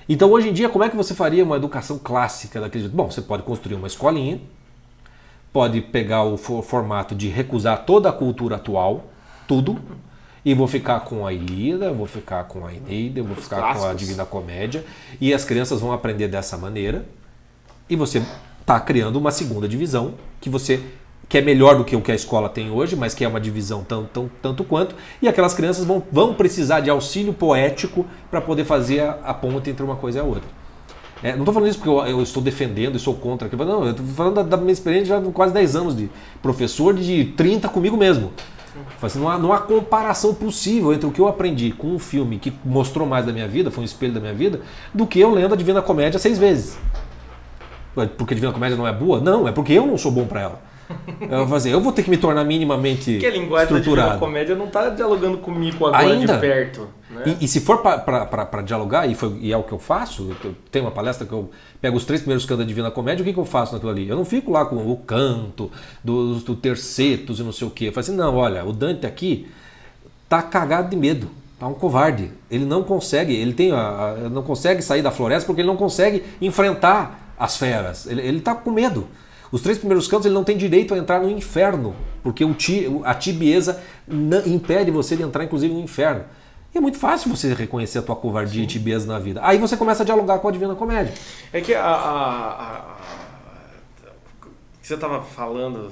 Então, hoje em dia, como é que você faria uma educação clássica daquele jeito? Bom, você pode construir uma escolinha, pode pegar o formato de recusar toda a cultura atual, tudo, e vou ficar com a Ilíada, vou ficar com a Eneida, vou ficar clássicos. com a Divina Comédia, e as crianças vão aprender dessa maneira, e você está criando uma segunda divisão que você que é melhor do que o que a escola tem hoje, mas que é uma divisão tão, tão, tanto quanto, e aquelas crianças vão, vão precisar de auxílio poético para poder fazer a, a, ponte entre uma coisa e a outra. É, não estou falando isso porque eu, eu, estou defendendo e sou contra, não, eu estou falando da, da, minha experiência já de quase 10 anos de professor, de 30 comigo mesmo. Assim, não, há, não há comparação possível entre o que eu aprendi com um filme que mostrou mais da minha vida, foi um espelho da minha vida, do que eu lendo a Divina Comédia seis vezes. Porque a Divina Comédia não é boa? Não, é porque eu não sou bom para ela. Eu vou fazer, eu vou ter que me tornar minimamente Porque a linguagem da comédia não está dialogando comigo agora Ainda? de perto. Né? E, e, se for para dialogar, e, foi, e, é o que eu faço, eu tenho uma palestra que eu pego os três primeiros cantos da Divina Comédia, o que, que eu faço naquilo ali? Eu não fico lá com o canto, dos do tercetos e não sei o quê. Eu falo assim, não, olha, o Dante aqui tá cagado de medo. Tá um covarde. Ele não consegue, ele tem a, a, não consegue sair da floresta porque ele não consegue enfrentar as feras. Ele, ele tá com medo. Os três primeiros cantos ele não tem direito a entrar no inferno, porque ti, a tibieza impede você de entrar, inclusive, no inferno. É muito fácil você reconhecer a tua covardia Sim. e tibieza na vida. Aí você começa a dialogar com a Divina Comédia. É que a, a, a, a você estava falando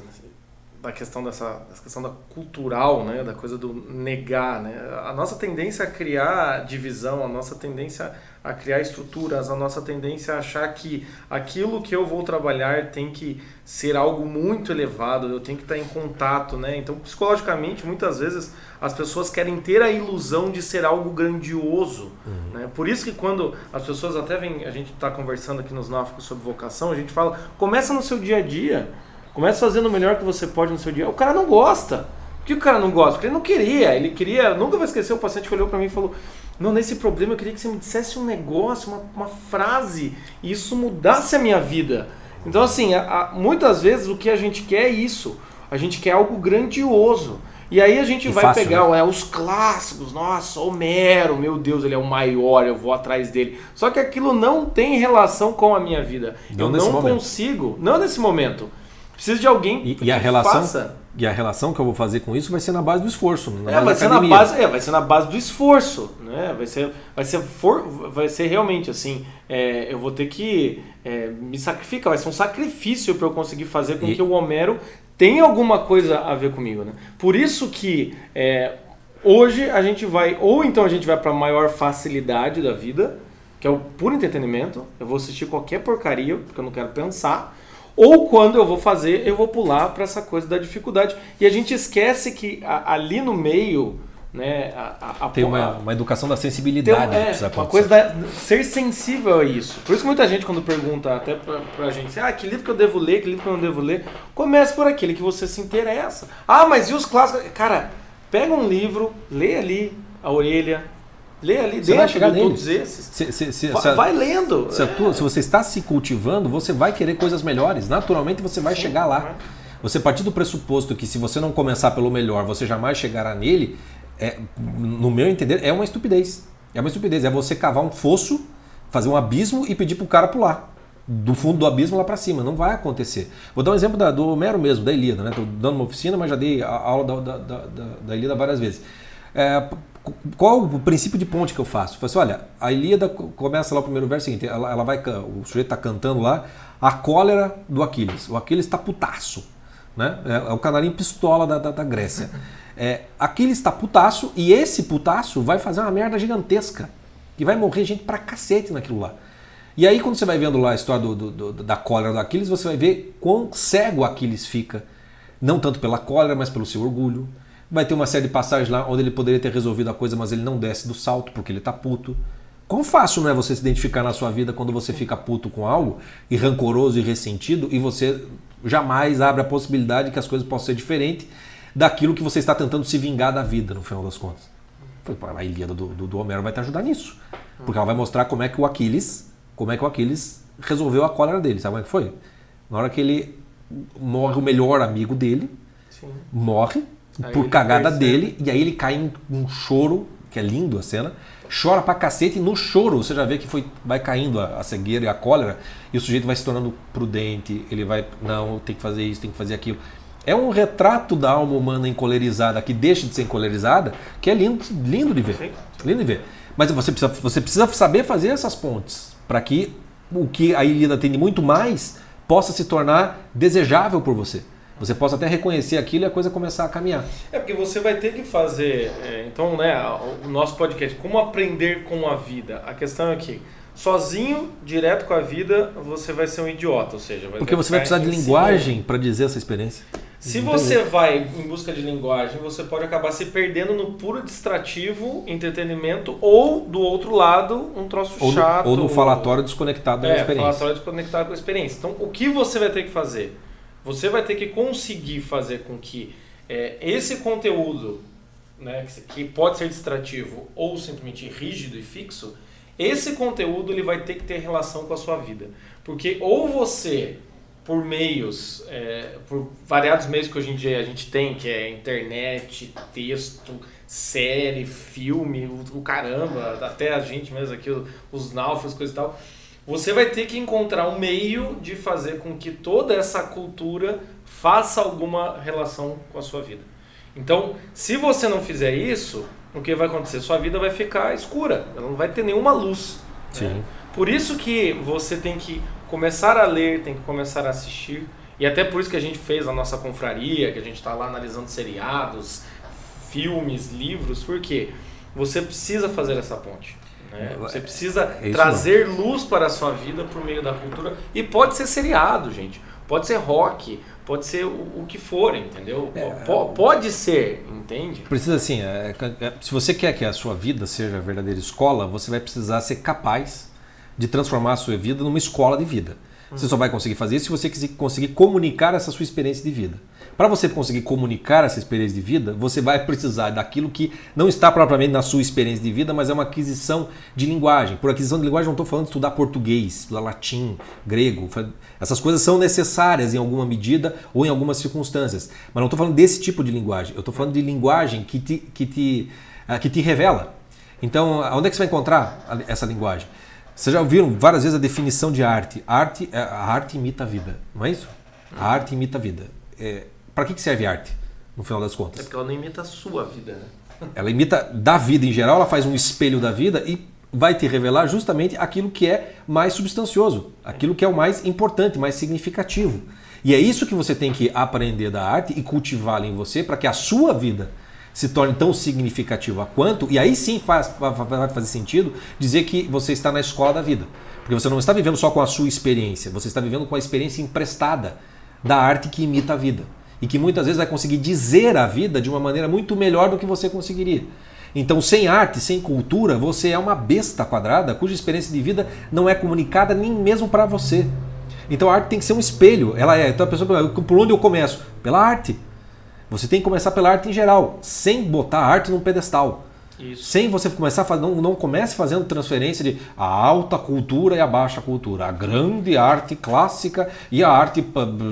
da questão dessa da questão da cultural, né, da coisa do negar, né? A nossa tendência a criar divisão, a nossa tendência a criar estruturas, a nossa tendência a achar que aquilo que eu vou trabalhar tem que ser algo muito elevado, eu tenho que estar em contato, né? Então, psicologicamente, muitas vezes as pessoas querem ter a ilusão de ser algo grandioso, uhum. né? Por isso que quando as pessoas até vêm, a gente está conversando aqui nos Náufragos sobre vocação, a gente fala, começa no seu dia a dia, começa fazendo o melhor que você pode no seu dia. O cara não gosta. Por que o cara não gosta? Porque ele não queria, ele queria, nunca vai esquecer o paciente que olhou para mim e falou: não, nesse problema eu queria que você me dissesse um negócio, uma, uma frase, e isso mudasse a minha vida. Então, assim, a, a, muitas vezes o que a gente quer é isso. A gente quer algo grandioso. E aí a gente e vai fácil, pegar né? é, os clássicos, nossa, Homero, meu Deus, ele é o maior, eu vou atrás dele. Só que aquilo não tem relação com a minha vida. Não eu não momento. consigo, não nesse momento. Preciso de alguém e, que e a relação faça. E a relação que eu vou fazer com isso vai ser na base do esforço. é, vai ser na base, é, vai ser na base do esforço, né? Vai ser, vai ser, for, vai ser realmente assim. É, eu vou ter que é, me sacrificar, vai ser um sacrifício para eu conseguir fazer com e... que o Homero tenha alguma coisa a ver comigo, né? Por isso que é, hoje a gente vai, ou então a gente vai para maior facilidade da vida, que é o puro entretenimento. Eu vou assistir qualquer porcaria, porque eu não quero pensar. Ou quando eu vou fazer, eu vou pular para essa coisa da dificuldade. E a gente esquece que a, ali no meio, né, a, a, tem uma, uma educação da sensibilidade tem, é, uma coisa da, ser sensível a isso. Por isso que muita gente quando pergunta até pra, pra gente, ah, que livro que eu devo ler, que livro que eu não devo ler, comece por aquele que você se interessa. Ah, mas e os clássicos? Cara, pega um livro, lê ali a orelha, Lê ali você dentro de todos esses. Se, se, se, vai, vai, lendo. Se, tua, se, você está se cultivando, você vai querer coisas melhores. Naturalmente você vai Sim, chegar lá. Você partir do pressuposto que se você não começar pelo melhor, você jamais chegará nele, é, no meu entender, é uma estupidez. É uma estupidez. É você cavar um fosso, fazer um abismo e pedir para o cara pular. Do fundo do abismo lá para cima. Não vai acontecer. Vou dar um exemplo da, do Homero mesmo, da Ilíada. Estou né? dando uma oficina, mas já dei a aula da, da, da, da Ilíada várias vezes. É, qual o princípio de ponte que eu faço? Eu assim, olha, a Ilíada começa lá o primeiro verso seguinte, ela, ela vai, o sujeito está cantando lá a cólera do Aquiles. O Aquiles está putaço, né? É, é, o canarinho pistola da, da, da Grécia. É, Aquiles está putaço e esse putaço vai fazer uma merda gigantesca e vai morrer gente pra cacete naquilo lá. E aí quando você vai vendo lá a história do, do, do, da cólera do Aquiles, você vai ver quão cego Aquiles fica, não tanto pela cólera, mas pelo seu orgulho, Vai ter uma série de passagens lá onde ele poderia ter resolvido a coisa, mas ele não desce do salto porque ele está puto. Quão fácil não é você se identificar na sua vida quando você fica puto com algo e rancoroso e ressentido e você jamais abre a possibilidade que as coisas possam ser diferentes daquilo que você está tentando se vingar da vida, no final das contas. A Ilíada do, do, do Homero vai te ajudar nisso. Porque ela vai mostrar como é que o Aquiles, como é que o Aquiles resolveu a cólera dele. Sabe como é que foi? Na hora que ele morre o melhor amigo dele, Sim. morre, Aí por cagada percebe. dele, e aí ele cai em um choro, que é lindo a cena, chora pra cacete, e no choro você já vê que foi, vai caindo a, a cegueira e a cólera, e o sujeito vai se tornando prudente, ele vai, não, tem que fazer isso, tem que fazer aquilo. É um retrato da alma humana encolerizada, que deixa de ser encolerizada, que é lindo, lindo de ver. Sim. Lindo de ver. Mas você precisa, você precisa saber fazer essas pontes, para que o que a Ilíada tem de muito mais possa se tornar desejável por você. Você possa até reconhecer aquilo e a coisa começar a caminhar. É porque você vai ter que fazer, é, então, né, o nosso podcast, como aprender com a vida. A questão é que sozinho, direto com a vida, você vai ser um idiota, ou seja, vai porque você vai precisar de linguagem para dizer essa experiência. Se você vai em busca de linguagem, você pode acabar se perdendo no puro distrativo, entretenimento, ou do outro lado, um troço ou chato. No, ou no falatório desconectado da é, experiência. falatório desconectado com a experiência. Então, o que você vai ter que fazer? Você vai ter que conseguir fazer com que é, esse conteúdo, né, que pode ser distrativo ou simplesmente rígido e fixo, esse conteúdo ele vai ter que ter relação com a sua vida. Porque ou você, por meios, é, por variados meios que hoje em dia a gente tem, que é internet, texto, série, filme, o, o caramba, até a gente mesmo aqui, os náufragos, coisa e tal você vai ter que encontrar um meio de fazer com que toda essa cultura faça alguma relação com a sua vida. Então, se você não fizer isso, o que vai acontecer? Sua vida vai ficar escura, ela não vai ter nenhuma luz. Né? Sim. Por isso que você tem que começar a ler, tem que começar a assistir. E até por isso que a gente fez a nossa confraria, que a gente está lá analisando seriados, filmes, livros, porque você precisa fazer essa ponte. Né? Você precisa é trazer não. luz para a sua vida por meio da cultura. E pode ser seriado, gente. Pode ser rock, pode ser o, o que for, entendeu? É, pode ser, entende? Precisa assim, é, é, se você quer que a sua vida seja a verdadeira escola, você vai precisar ser capaz de transformar a sua vida numa escola de vida. Você só vai conseguir fazer isso se você conseguir comunicar essa sua experiência de vida. Para você conseguir comunicar essa experiência de vida, você vai precisar daquilo que não está propriamente na sua experiência de vida, mas é uma aquisição de linguagem. Por aquisição de linguagem, não estou falando de estudar português, estudar latim, grego. Essas coisas são necessárias em alguma medida ou em algumas circunstâncias. Mas não estou falando desse tipo de linguagem. Eu estou falando de linguagem que te, que te, ah, que te revela. Então, onde é que você vai encontrar essa linguagem? Vocês já ouviram várias vezes a definição de arte. Arte, é, a arte imita a vida, não é isso? A arte imita a vida. É, para que serve arte, no final das contas? É porque ela não imita a sua vida, né? Ela imita da vida em geral, ela faz um espelho da vida e vai te revelar justamente aquilo que é mais substancioso, aquilo que é o mais importante, mais significativo. E é isso que você tem que aprender da arte e cultivá-la em você para que a sua vida se torne tão significativa quanto, e aí sim faz, vai fazer sentido dizer que você está na escola da vida. Porque você não está vivendo só com a sua experiência, você está vivendo com a experiência emprestada da arte que imita a vida. E que muitas vezes vai conseguir dizer a vida de uma maneira muito melhor do que você conseguiria. Então, sem arte, sem cultura, você é uma besta quadrada cuja experiência de vida não é comunicada nem mesmo para você. Então, a arte tem que ser um espelho. Ela é. Então, a pessoa, por onde eu começo? Pela arte. Você tem que começar pela arte em geral, sem botar a arte num pedestal. Isso. Sem você começar a fazer, não, não comece fazendo transferência de a alta cultura e a baixa cultura, a grande arte clássica e a arte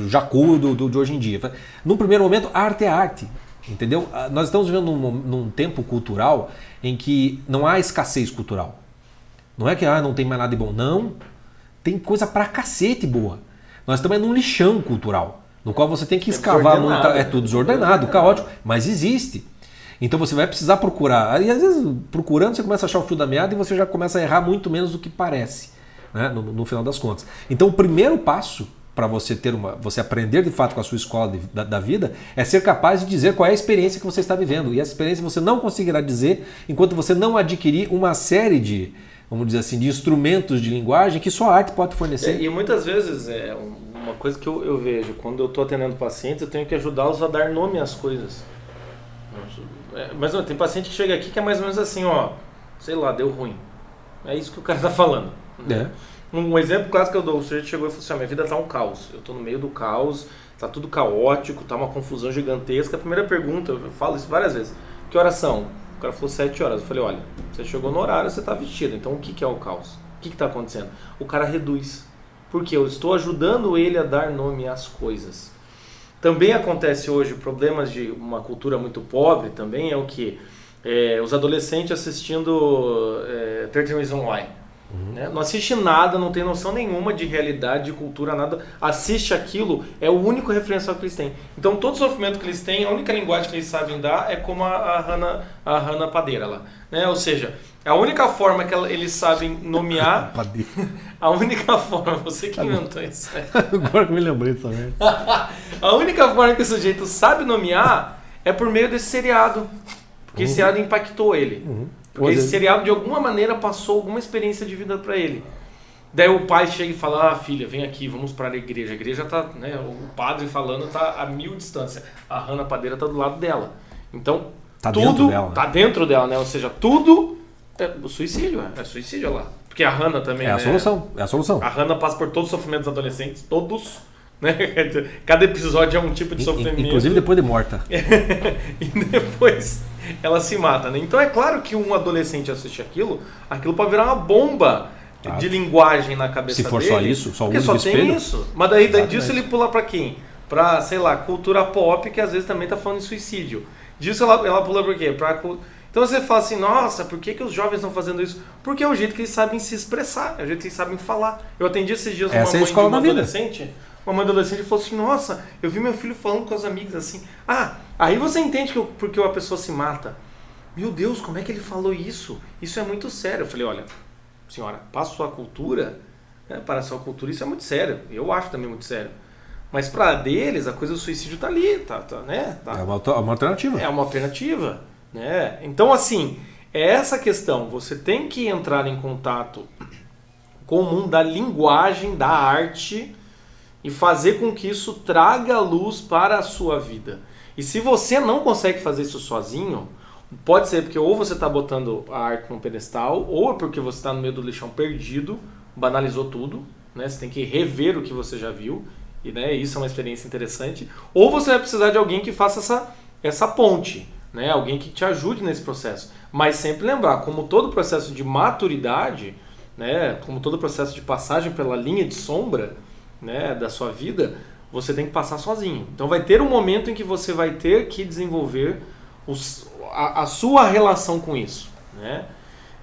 jacu do, do, de hoje em dia. No primeiro momento, arte é arte. Entendeu? Ah, nós estamos vivendo num, num, tempo cultural em que não há escassez cultural. Não é que ah, não tem mais nada de bom. Não. Tem coisa pra cacete boa. Nós estamos num lixão cultural no qual você tem que é escavar muito. É tudo desordenado, caótico, mas existe. Então você vai precisar procurar. E às vezes, procurando, você começa a achar o fio da meada e você já começa a errar muito menos do que parece, né? no, no final das contas. Então o primeiro passo para você ter uma, você aprender de fato com a sua escola de, da, da, vida, é ser capaz de dizer qual é a experiência que você está vivendo. E essa experiência você não conseguirá dizer enquanto você não adquirir uma série de, vamos dizer assim, de instrumentos de linguagem que só a arte pode fornecer. É, e muitas vezes é uma coisa que eu, eu vejo, quando eu estou atendendo pacientes, eu tenho que ajudá-los a dar nome às coisas. É, mas não, tem paciente que chega aqui que é mais ou menos assim, ó, sei lá, deu ruim. É isso que o cara está falando. É. Um exemplo clássico que eu dou, o sujeito chegou e falou assim, minha vida está um caos. Eu estou no meio do caos, está tudo caótico, está uma confusão gigantesca. A primeira pergunta, eu falo isso várias vezes, que horas são? Cara falou sete horas. Eu falei, olha, você chegou no horário, você está vestido, então o que, que é o caos? O que está acontecendo? O cara reduz. Porque eu estou ajudando ele a dar nome às coisas. Também acontece hoje problemas de uma cultura muito pobre também é o que é, os adolescentes assistindo é, 13 Reasons Why. Uhum. Né? Não assiste nada, não tem noção nenhuma de realidade, de cultura, nada. Assiste aquilo, é o único referencial que eles têm. Então todo o sofrimento que eles têm, a única linguagem que eles sabem dar é como a, a Hannah, a Hannah Padeira lá. Né? Ou seja, a única forma que eles sabem nomear. a única forma, você que inventou isso. Agora que me lembrei disso também. a única forma que o sujeito sabe nomear é por meio desse seriado. Porque uhum. esse seriado impactou ele. Uhum. Porque esse seriado de alguma maneira passou alguma experiência de vida para ele. Daí o pai chega e fala: Ah, filha, vem aqui, vamos para a igreja. A igreja tá, né? O padre falando tá a mil distância. A Rana Padeira tá do lado dela. Então, tá tudo dentro dela, tá dentro dela, né? Ou seja, tudo é suicídio, é, é suicídio lá. Porque a Hannah também. É a né? solução, é a solução. A Hannah passa por todos os sofrimentos adolescentes, todos. Né? Cada episódio é um tipo de sofrimento. Inclusive depois de morta. e depois ela se mata, né? Então é claro que um adolescente assiste aquilo, aquilo pode virar uma bomba claro. de linguagem na cabeça dele. Se for dele, só isso, só porque só tem isso. Mas daí, daí disso ele pula para quem? Pra, sei lá, cultura pop, que às vezes também tá falando de suicídio. Disso ela, ela pula por quê? Pra então você fala assim, nossa, por que, que os jovens estão fazendo isso? Porque é o jeito que eles sabem se expressar, é o jeito que eles sabem falar. Eu atendi esses dias Essa uma mãe é de uma adolescente, uma mãe adolescente falou assim, nossa, eu vi meu filho falando com as amigas assim, ah, aí você entende que eu, porque uma pessoa se mata. Meu Deus, como é que ele falou isso? Isso é muito sério. Eu falei, olha, senhora, para a sua cultura, né, para a sua cultura isso é muito sério. Eu acho também muito sério. Mas para deles, a coisa do suicídio tá ali, tá, tá né? Tá. É uma, uma alternativa. É uma alternativa. Né? Então, assim, é essa questão. Você tem que entrar em contato com o mundo da linguagem, da arte e fazer com que isso traga luz para a sua vida. E se você não consegue fazer isso sozinho, pode ser porque ou você está botando a arte num pedestal, ou é porque você está no meio do lixão perdido, banalizou tudo, né? Você tem que rever o que você já viu, e né, isso é uma experiência interessante. Ou você vai precisar de alguém que faça essa, essa ponte né? Alguém que te ajude nesse processo. Mas sempre lembrar, como todo processo de maturidade, né? Como todo processo de passagem pela linha de sombra, né? Da sua vida, você tem que passar sozinho. Então vai ter um momento em que você vai ter que desenvolver os, a, a sua relação com isso, né?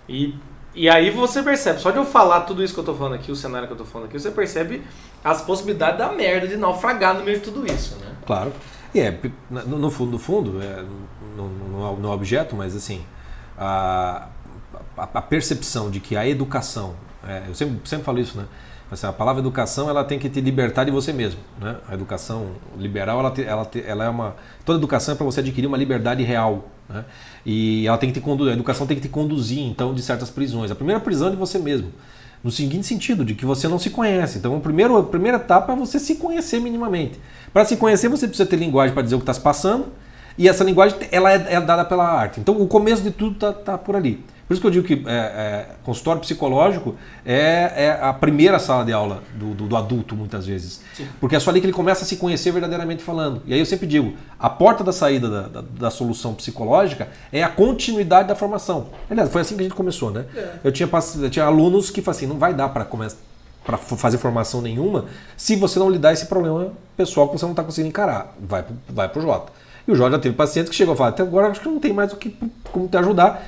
E e aí você percebe, só de eu falar tudo isso que eu tô falando aqui, o cenário que eu tô falando aqui, você percebe as possibilidades da merda de naufragar no meio de tudo isso, né? Claro. E é, no, fundo, no fundo, é, no, no, no, objeto, mas assim, a, a, a, percepção de que a educação, é, eu sempre, sempre falo isso, né? Assim, a palavra educação ela tem que te libertar de você mesmo, né? A educação liberal ela, te, ela, te, ela é uma toda educação é para você adquirir uma liberdade real, Né? E ela tem que te conduzir, a educação tem que te conduzir, então, de certas prisões. A primeira prisão é de você mesmo. No seguinte sentido, de que você não se conhece. Então, o primeiro, a primeira etapa é você se conhecer minimamente. Para se conhecer, você precisa ter linguagem para dizer o que está se passando. E essa linguagem ela é, é, dada pela arte. Então, o começo de tudo está tá por ali. Por isso que eu digo que é, é, consultório psicológico é, é, a primeira sala de aula do, do, do adulto, muitas vezes. Sim. Porque é só ali que ele começa a se conhecer verdadeiramente falando. E aí eu sempre digo, a porta da saída da, da, da solução psicológica é a continuidade da formação. Aliás, foi assim que a gente começou, né? É. Eu, tinha, eu tinha alunos que falaram assim, não vai dar para começar para fazer formação nenhuma se você não lidar esse problema pessoal que você não está conseguindo encarar. Vai, vai para o Jota. E o Jota já teve pacientes que chegou a falar, até agora acho que não tem mais o que como te ajudar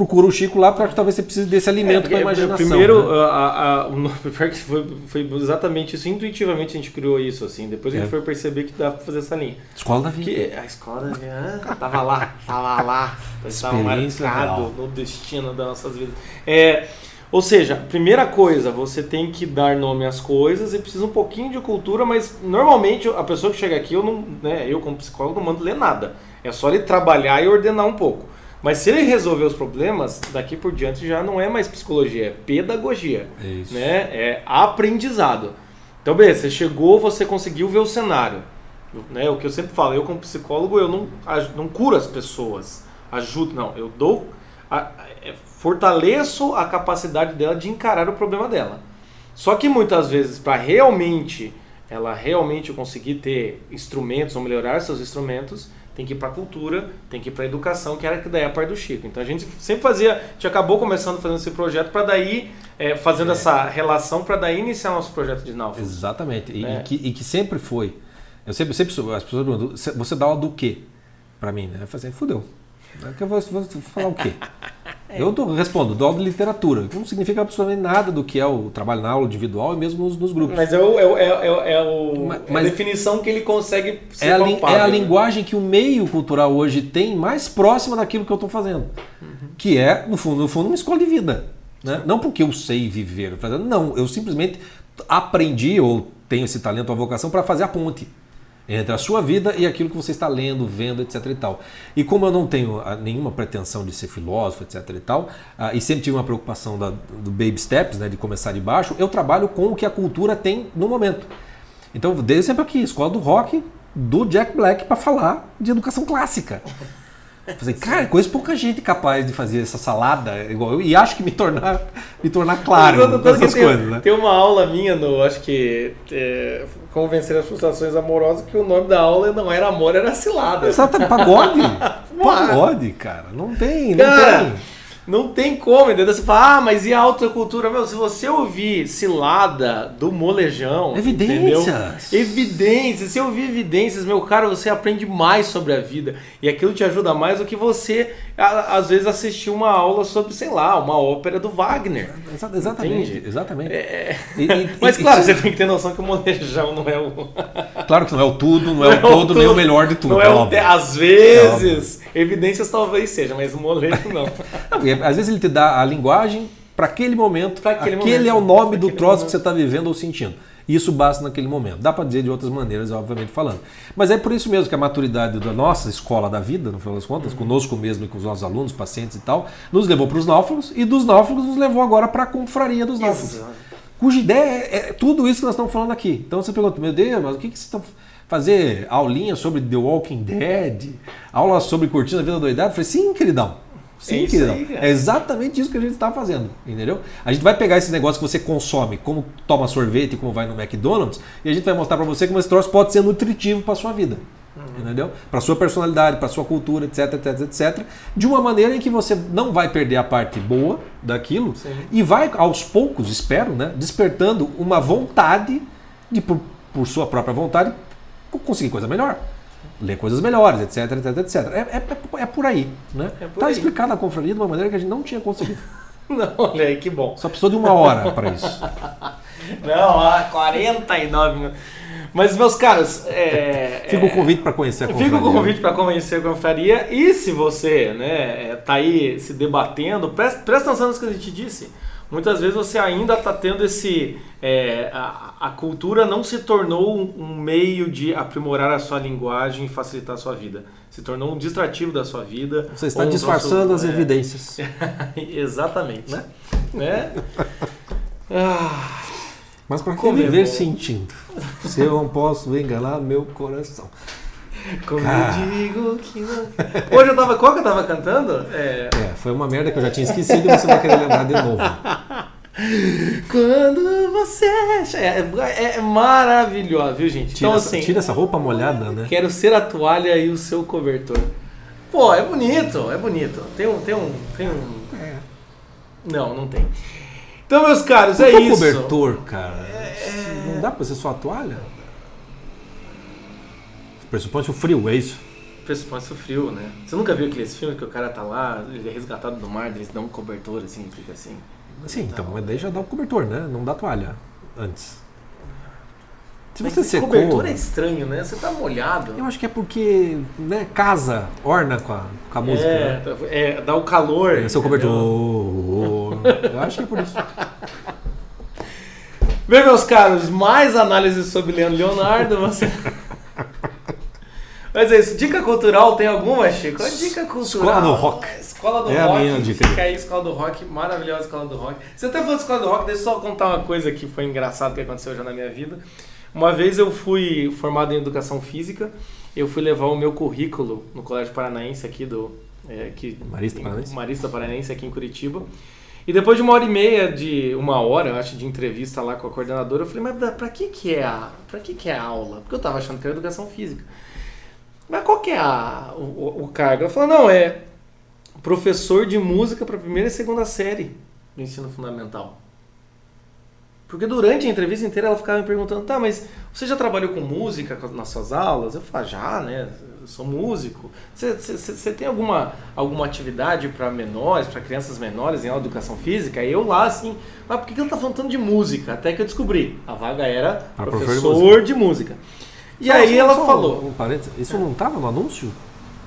procura o Chico lá porque talvez você precise desse alimento é, para a imaginação. Primeiro, né? a, a, o foi, foi exatamente isso, intuitivamente a gente criou isso, assim. Depois a gente é. foi perceber que dá para fazer essa linha. Escola da vida. Que, a escola da vida, ah, tava lá, tava lá, estava marcado no destino das nossas vidas. É, ou seja, primeira coisa, você tem que dar nome às coisas e precisa um pouquinho de cultura, mas normalmente a pessoa que chega aqui, eu não, né, eu como psicólogo não mando ler nada. É só ele trabalhar e ordenar um pouco. Mas se ele resolver os problemas, daqui por diante já não é mais psicologia, é pedagogia. É isso. Né? É aprendizado. Então, beleza, você chegou, você conseguiu ver o cenário. Né? O que eu sempre falo, eu como psicólogo, eu não, não curo as pessoas, ajudo, não. Eu dou, a, é, fortaleço a capacidade dela de encarar o problema dela. Só que muitas vezes, para realmente ela realmente conseguir ter instrumentos ou melhorar seus instrumentos, tem que ir para a cultura, tem que ir para a educação, que era que daí é a parte do Chico. Então a gente sempre fazia, a gente acabou começando fazendo esse projeto para daí, é, fazendo é. essa relação para daí iniciar nosso projeto de náufrago. Exatamente, e, né? e, que, e, que, sempre foi. Eu sempre, sempre as pessoas perguntam, você dá aula do quê para mim? Né? Eu falei assim, fudeu. Eu vou, vou falar o quê? É. Eu tô, respondo, dou aula de literatura, que não significa absolutamente nada do que é o trabalho na aula individual e mesmo nos, nos grupos. Mas é, o, é, é, é, o, mas, é a definição que ele consegue ser é a, é a né? linguagem que o meio cultural hoje tem mais próxima daquilo que eu estou fazendo. Uhum. Que é, no fundo, no fundo, uma escola de vida. Né? Não porque eu sei viver, não, eu simplesmente aprendi ou tenho esse talento, a vocação para fazer a ponte entre a sua vida e aquilo que você está lendo, vendo, etc e tal. E como eu não tenho ah, nenhuma pretensão de ser filósofo, etc e tal, uh, e sempre tive uma preocupação da, do baby steps, né, de começar de baixo, eu trabalho com o que a cultura tem no momento. Então, desde sempre aqui, escola do rock, do Jack Black para falar de educação clássica. Falei, cara, coisa pouca gente capaz de fazer essa salada igual eu, e acho que me tornar, me tornar claro essas tem, coisas, né? Tem uma aula minha no, acho que é, como vencer as frustrações amorosas, que o nome da aula não era amor, era cilada. Exato, pagode. pagode, cara. Não tem, não cara, tem. Não tem como, entendeu? Você fala, ah, mas e a alta cultura? Meu, se você ouvir cilada do molejão. Evidências. Entendeu? Evidências. Se ouvir evidências, meu cara, você aprende mais sobre a vida. E aquilo te ajuda mais do que você, às vezes, assistir uma aula sobre, sei lá, uma ópera do Wagner. Exatamente. Entende? Exatamente. É... E, e, mas, e, claro, você tem que ter noção que o molejão não é o. claro que não é o tudo, não é, não o todo, nem o melhor de tudo. Não é, o... Às vezes. Evidências talvez seja, mas o molejo não. Às vezes ele te dá a linguagem para aquele momento. Pra aquele, aquele momento, é o nome do troço momento. que você está vivendo ou sentindo. Isso basta naquele momento. Dá para dizer de outras maneiras, obviamente falando. Mas é por isso mesmo que a maturidade da nossa escola da vida, no final das contas, uhum. conosco mesmo e com os nossos alunos, pacientes e tal, nos levou para os náufragos e dos náufragos nos levou agora para a confraria dos náufragos. Exato. Cuja ideia é, é, tudo isso que nós estamos falando aqui. Então você pergunta, meu Deus, mas o que, que vocês estão fazer aulinha sobre The Walking Dead, aula sobre curtindo a vida doidada. Eu falei, sim, queridão. Sim, é queridão. Aí, é exatamente isso que a gente está fazendo, entendeu? A gente vai pegar esse negócio que você consome, como toma sorvete, como vai no McDonald's, e a gente vai mostrar para você como esse troço pode ser nutritivo para sua vida. Uhum. Entendeu? Para sua personalidade, para sua cultura, etc, etc, etc, de uma maneira em que você não vai perder a parte boa daquilo Sim. e vai aos poucos, espero, né, despertando uma vontade de por, por sua própria vontade conseguir coisa melhor. Ler coisas melhores, etc, etc, etc. É, é, é por aí. Né? É por tá aí. explicado a confraria de uma maneira que a gente não tinha conseguido. Não, olha aí, que bom. Só precisou de uma hora para isso. Não, há 49 minutos. Mas, meus caros. É, Fica o convite para conhecer a confraria. Fica o convite para conhecer a confraria. E se você né, tá aí se debatendo, presta, presta atenção no que a gente disse. Muitas vezes você ainda está tendo esse. É, a, a, cultura não se tornou um, meio de aprimorar a sua linguagem e facilitar a sua vida. Se tornou um distrativo da sua vida. Você está disfarçando nosso, as é, evidências. exatamente. Né? né? ah, Mas para que viver sentindo? Se eu não posso enganar meu coração. Como eu digo que não. Hoje eu tava. Qual que eu tava cantando? É... é, foi uma merda que eu já tinha esquecido e você vai querer lembrar de novo. Quando você. É, é, é maravilhoso, viu, gente? Tira, então, assim, tira essa roupa molhada, né? Quero ser a toalha e o seu cobertor. Pô, é bonito, é bonito. Tem um. Tem um, tem um... É. Não, não tem. Então, meus caros, é, é isso. cobertor, cara. É... Não dá pra ser só a toalha? Pressupõe o frio, é isso? Pressupõe o frio, né? Você nunca viu aqueles filmes que o cara tá lá, ele é resgatado do mar, eles dão um cobertor assim, fica assim. Sim, então, mas daí já dá o cobertor, né? Não dá toalha antes. Se você secou... cobertor é estranho, né? Você tá molhado. Eu acho que é porque, né, casa, orna com a, com a música. É, né? é, dá o calor. É seu cobertor. Eu acho que é por isso. Bem, meus caros, mais análises sobre Leandro Leonardo. Você... Mas é isso. Dica cultural tem alguma, Chico? A dica cultural. Escola do Rock. Escola do é Rock. a minha dica. Fica aí, Escola do Rock. Maravilhosa Escola do Rock. Você até falou de Escola do Rock, deixa eu só contar uma coisa que foi engraçado que aconteceu já na minha vida. Uma vez eu fui formado em Educação Física, eu fui levar o meu currículo no Colégio Paranaense aqui do... É, aqui, Marista Paranaense? Marista Paranaense aqui em Curitiba. E depois de uma hora e meia, de uma hora, eu acho, de entrevista lá com a coordenadora, eu falei, mas pra que que é a, pra que que é a aula? Porque eu tava achando que era Educação Física. Mas qual que é a, o, o cargo? Ela falou, não, é professor de música para primeira e segunda série do ensino fundamental. Porque durante a entrevista inteira ela ficava me perguntando, tá, mas você já trabalhou com música nas suas aulas? Eu falei, ah, já, né? Eu sou músico. Você, você, você tem alguma, alguma atividade para menores, para crianças menores em aula de educação física? E eu lá, assim, mas por que ela tá falando tanto de música? Até que eu descobri, a vaga era professor, de música. De música. E aí ela falou. Um, isso não estava no anúncio?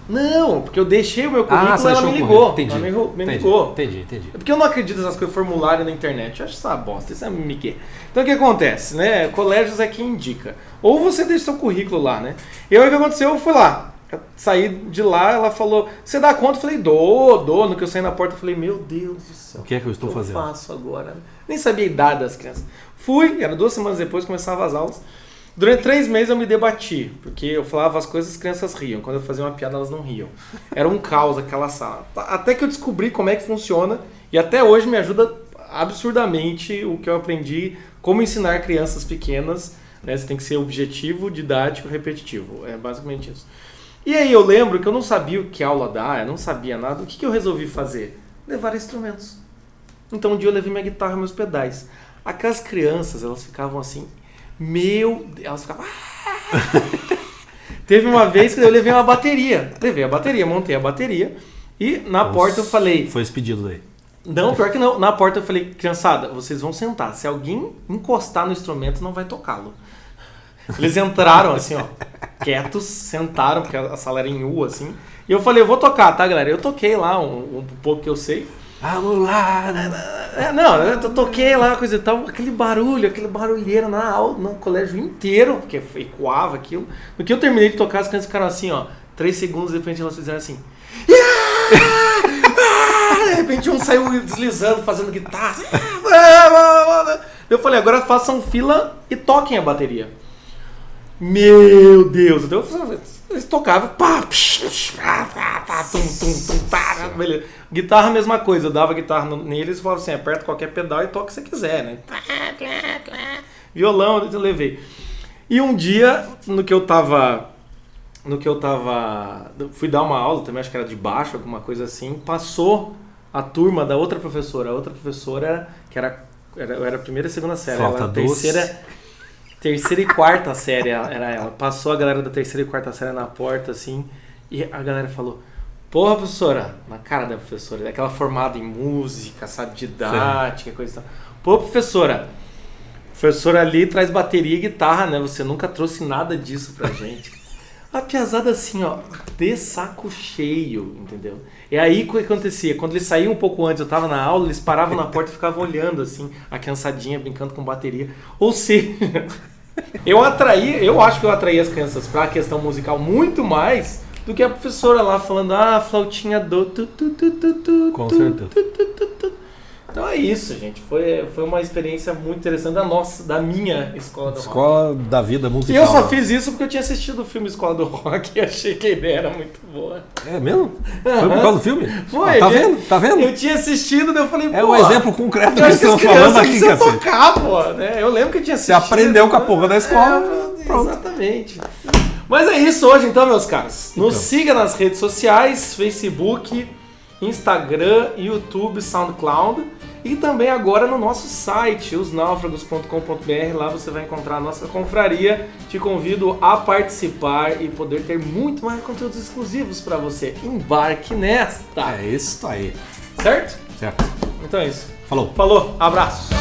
Não, porque eu deixei o meu currículo ah, e ela me ligou. Entendi. Ela me, me entendi, ligou. Entendi, entendi. É porque eu não acredito nessas coisas formulário na internet. Eu acho essa bosta, isso é migué. Então o que acontece, né? Colégios é quem indica. Ou você deixa seu currículo lá, né? E aí o que aconteceu? Eu fui lá. Eu saí de lá, ela falou: Você dá conta? Eu falei: Dou, dou. No que eu saí na porta, eu falei: Meu Deus do céu. O que é que eu estou que fazendo? Eu faço agora. Nem sabia a idade das crianças. Fui, era duas semanas depois, começava as aulas. Durante três meses eu me debati, porque eu falava as coisas as crianças riam. Quando eu fazia uma piada, elas não riam. Era um caos aquela sala. Até que eu descobri como é que funciona e até hoje me ajuda absurdamente o que eu aprendi como ensinar crianças pequenas. Né? Você tem que ser objetivo, didático, repetitivo. É basicamente isso. E aí eu lembro que eu não sabia o que aula dar, eu não sabia nada. O que, que eu resolvi fazer? Levar instrumentos. Então um dia eu levei minha guitarra e meus pedais. Aquelas crianças, elas ficavam assim meu Deus, elas ficavam. Ah! Teve uma vez que eu levei uma bateria. Levei a bateria, montei a bateria. E na Nossa, porta eu falei. Foi esse pedido daí. Não, pior que não. Na porta eu falei, criançada, vocês vão sentar. Se alguém encostar no instrumento, não vai tocá-lo. Eles entraram assim, ó, quietos, sentaram, porque a sala era em U, assim. E eu falei, eu vou tocar, tá, galera? Eu toquei lá um, um pouco que eu sei. Vamos lá! É, não, eu toquei lá, coisa e tal, aquele barulho, aquele barulheiro na aula, no colégio inteiro, porque ecoava aquilo. No que eu terminei de tocar, as crianças ficaram assim, ó, três segundos, de repente elas fizeram assim. de repente um saiu deslizando, fazendo guitarra. Eu falei, agora façam fila e toquem a bateria. Meu Deus! Então eu eles tocavam, pá, psh, psh, pá, pá, pá, tum, tum, tum, pá, beleza. Guitarra, mesma coisa, eu dava guitarra neles e falava assim: aperta qualquer pedal e toca o que você quiser, né? Violão, eu levei. E um dia, no que eu tava. No que eu tava. Fui dar uma aula também, acho que era de baixo, alguma coisa assim, passou a turma da outra professora. A outra professora, que era. era eu era a primeira e segunda série, Falta ela terceira terceira e quarta série era ela. Passou a galera da terceira e quarta série na porta, assim, e a galera falou: Porra, professora, na cara da professora, aquela formada em música, sabe, didática, Sim. coisa e tal. Pô, professora, professora ali traz bateria e guitarra, né? Você nunca trouxe nada disso pra gente. A piazada assim, ó, de saco cheio, entendeu? É aí que acontecia. Quando eles saíam um pouco antes, eu tava na aula, eles paravam na porta e ficavam olhando, assim, a criançadinha brincando com bateria. Ou seja, eu atraí, eu acho que eu atraí as crianças pra questão musical muito mais do que a professora lá falando, ah, flautinha do. Tu, tu, tu, tu, tu, Com tu, certeza. tu, tu, tu, tu. Então é isso, gente. Foi, foi uma experiência muito interessante da nossa, da minha escola do rock. Escola da vida E musical. eu só fiz isso porque eu tinha assistido o filme Escola do Rock e achei que a ideia era muito boa. É mesmo? Foi por causa do filme? Foi, Ah, tá vendo? Tá vendo? Eu tinha assistido, daí eu falei, É um exemplo concreto que estamos falando aqui, cacete. tocar, pô, né? Eu lembro que eu tinha Você assistido. aprendeu com a porra da escola, É, pronto. Exatamente. Mas é isso hoje então, meus caros. Nos Então. siga nas redes sociais, Facebook, Instagram, YouTube, SoundCloud e também agora no nosso site, osnáufragos.com.br. Lá você vai encontrar a nossa confraria. Te convido a participar e poder ter muito mais conteúdos exclusivos para você. Embarque nesta, É isso aí. certo? Certo. Então é isso. Falou. Falou, abraço.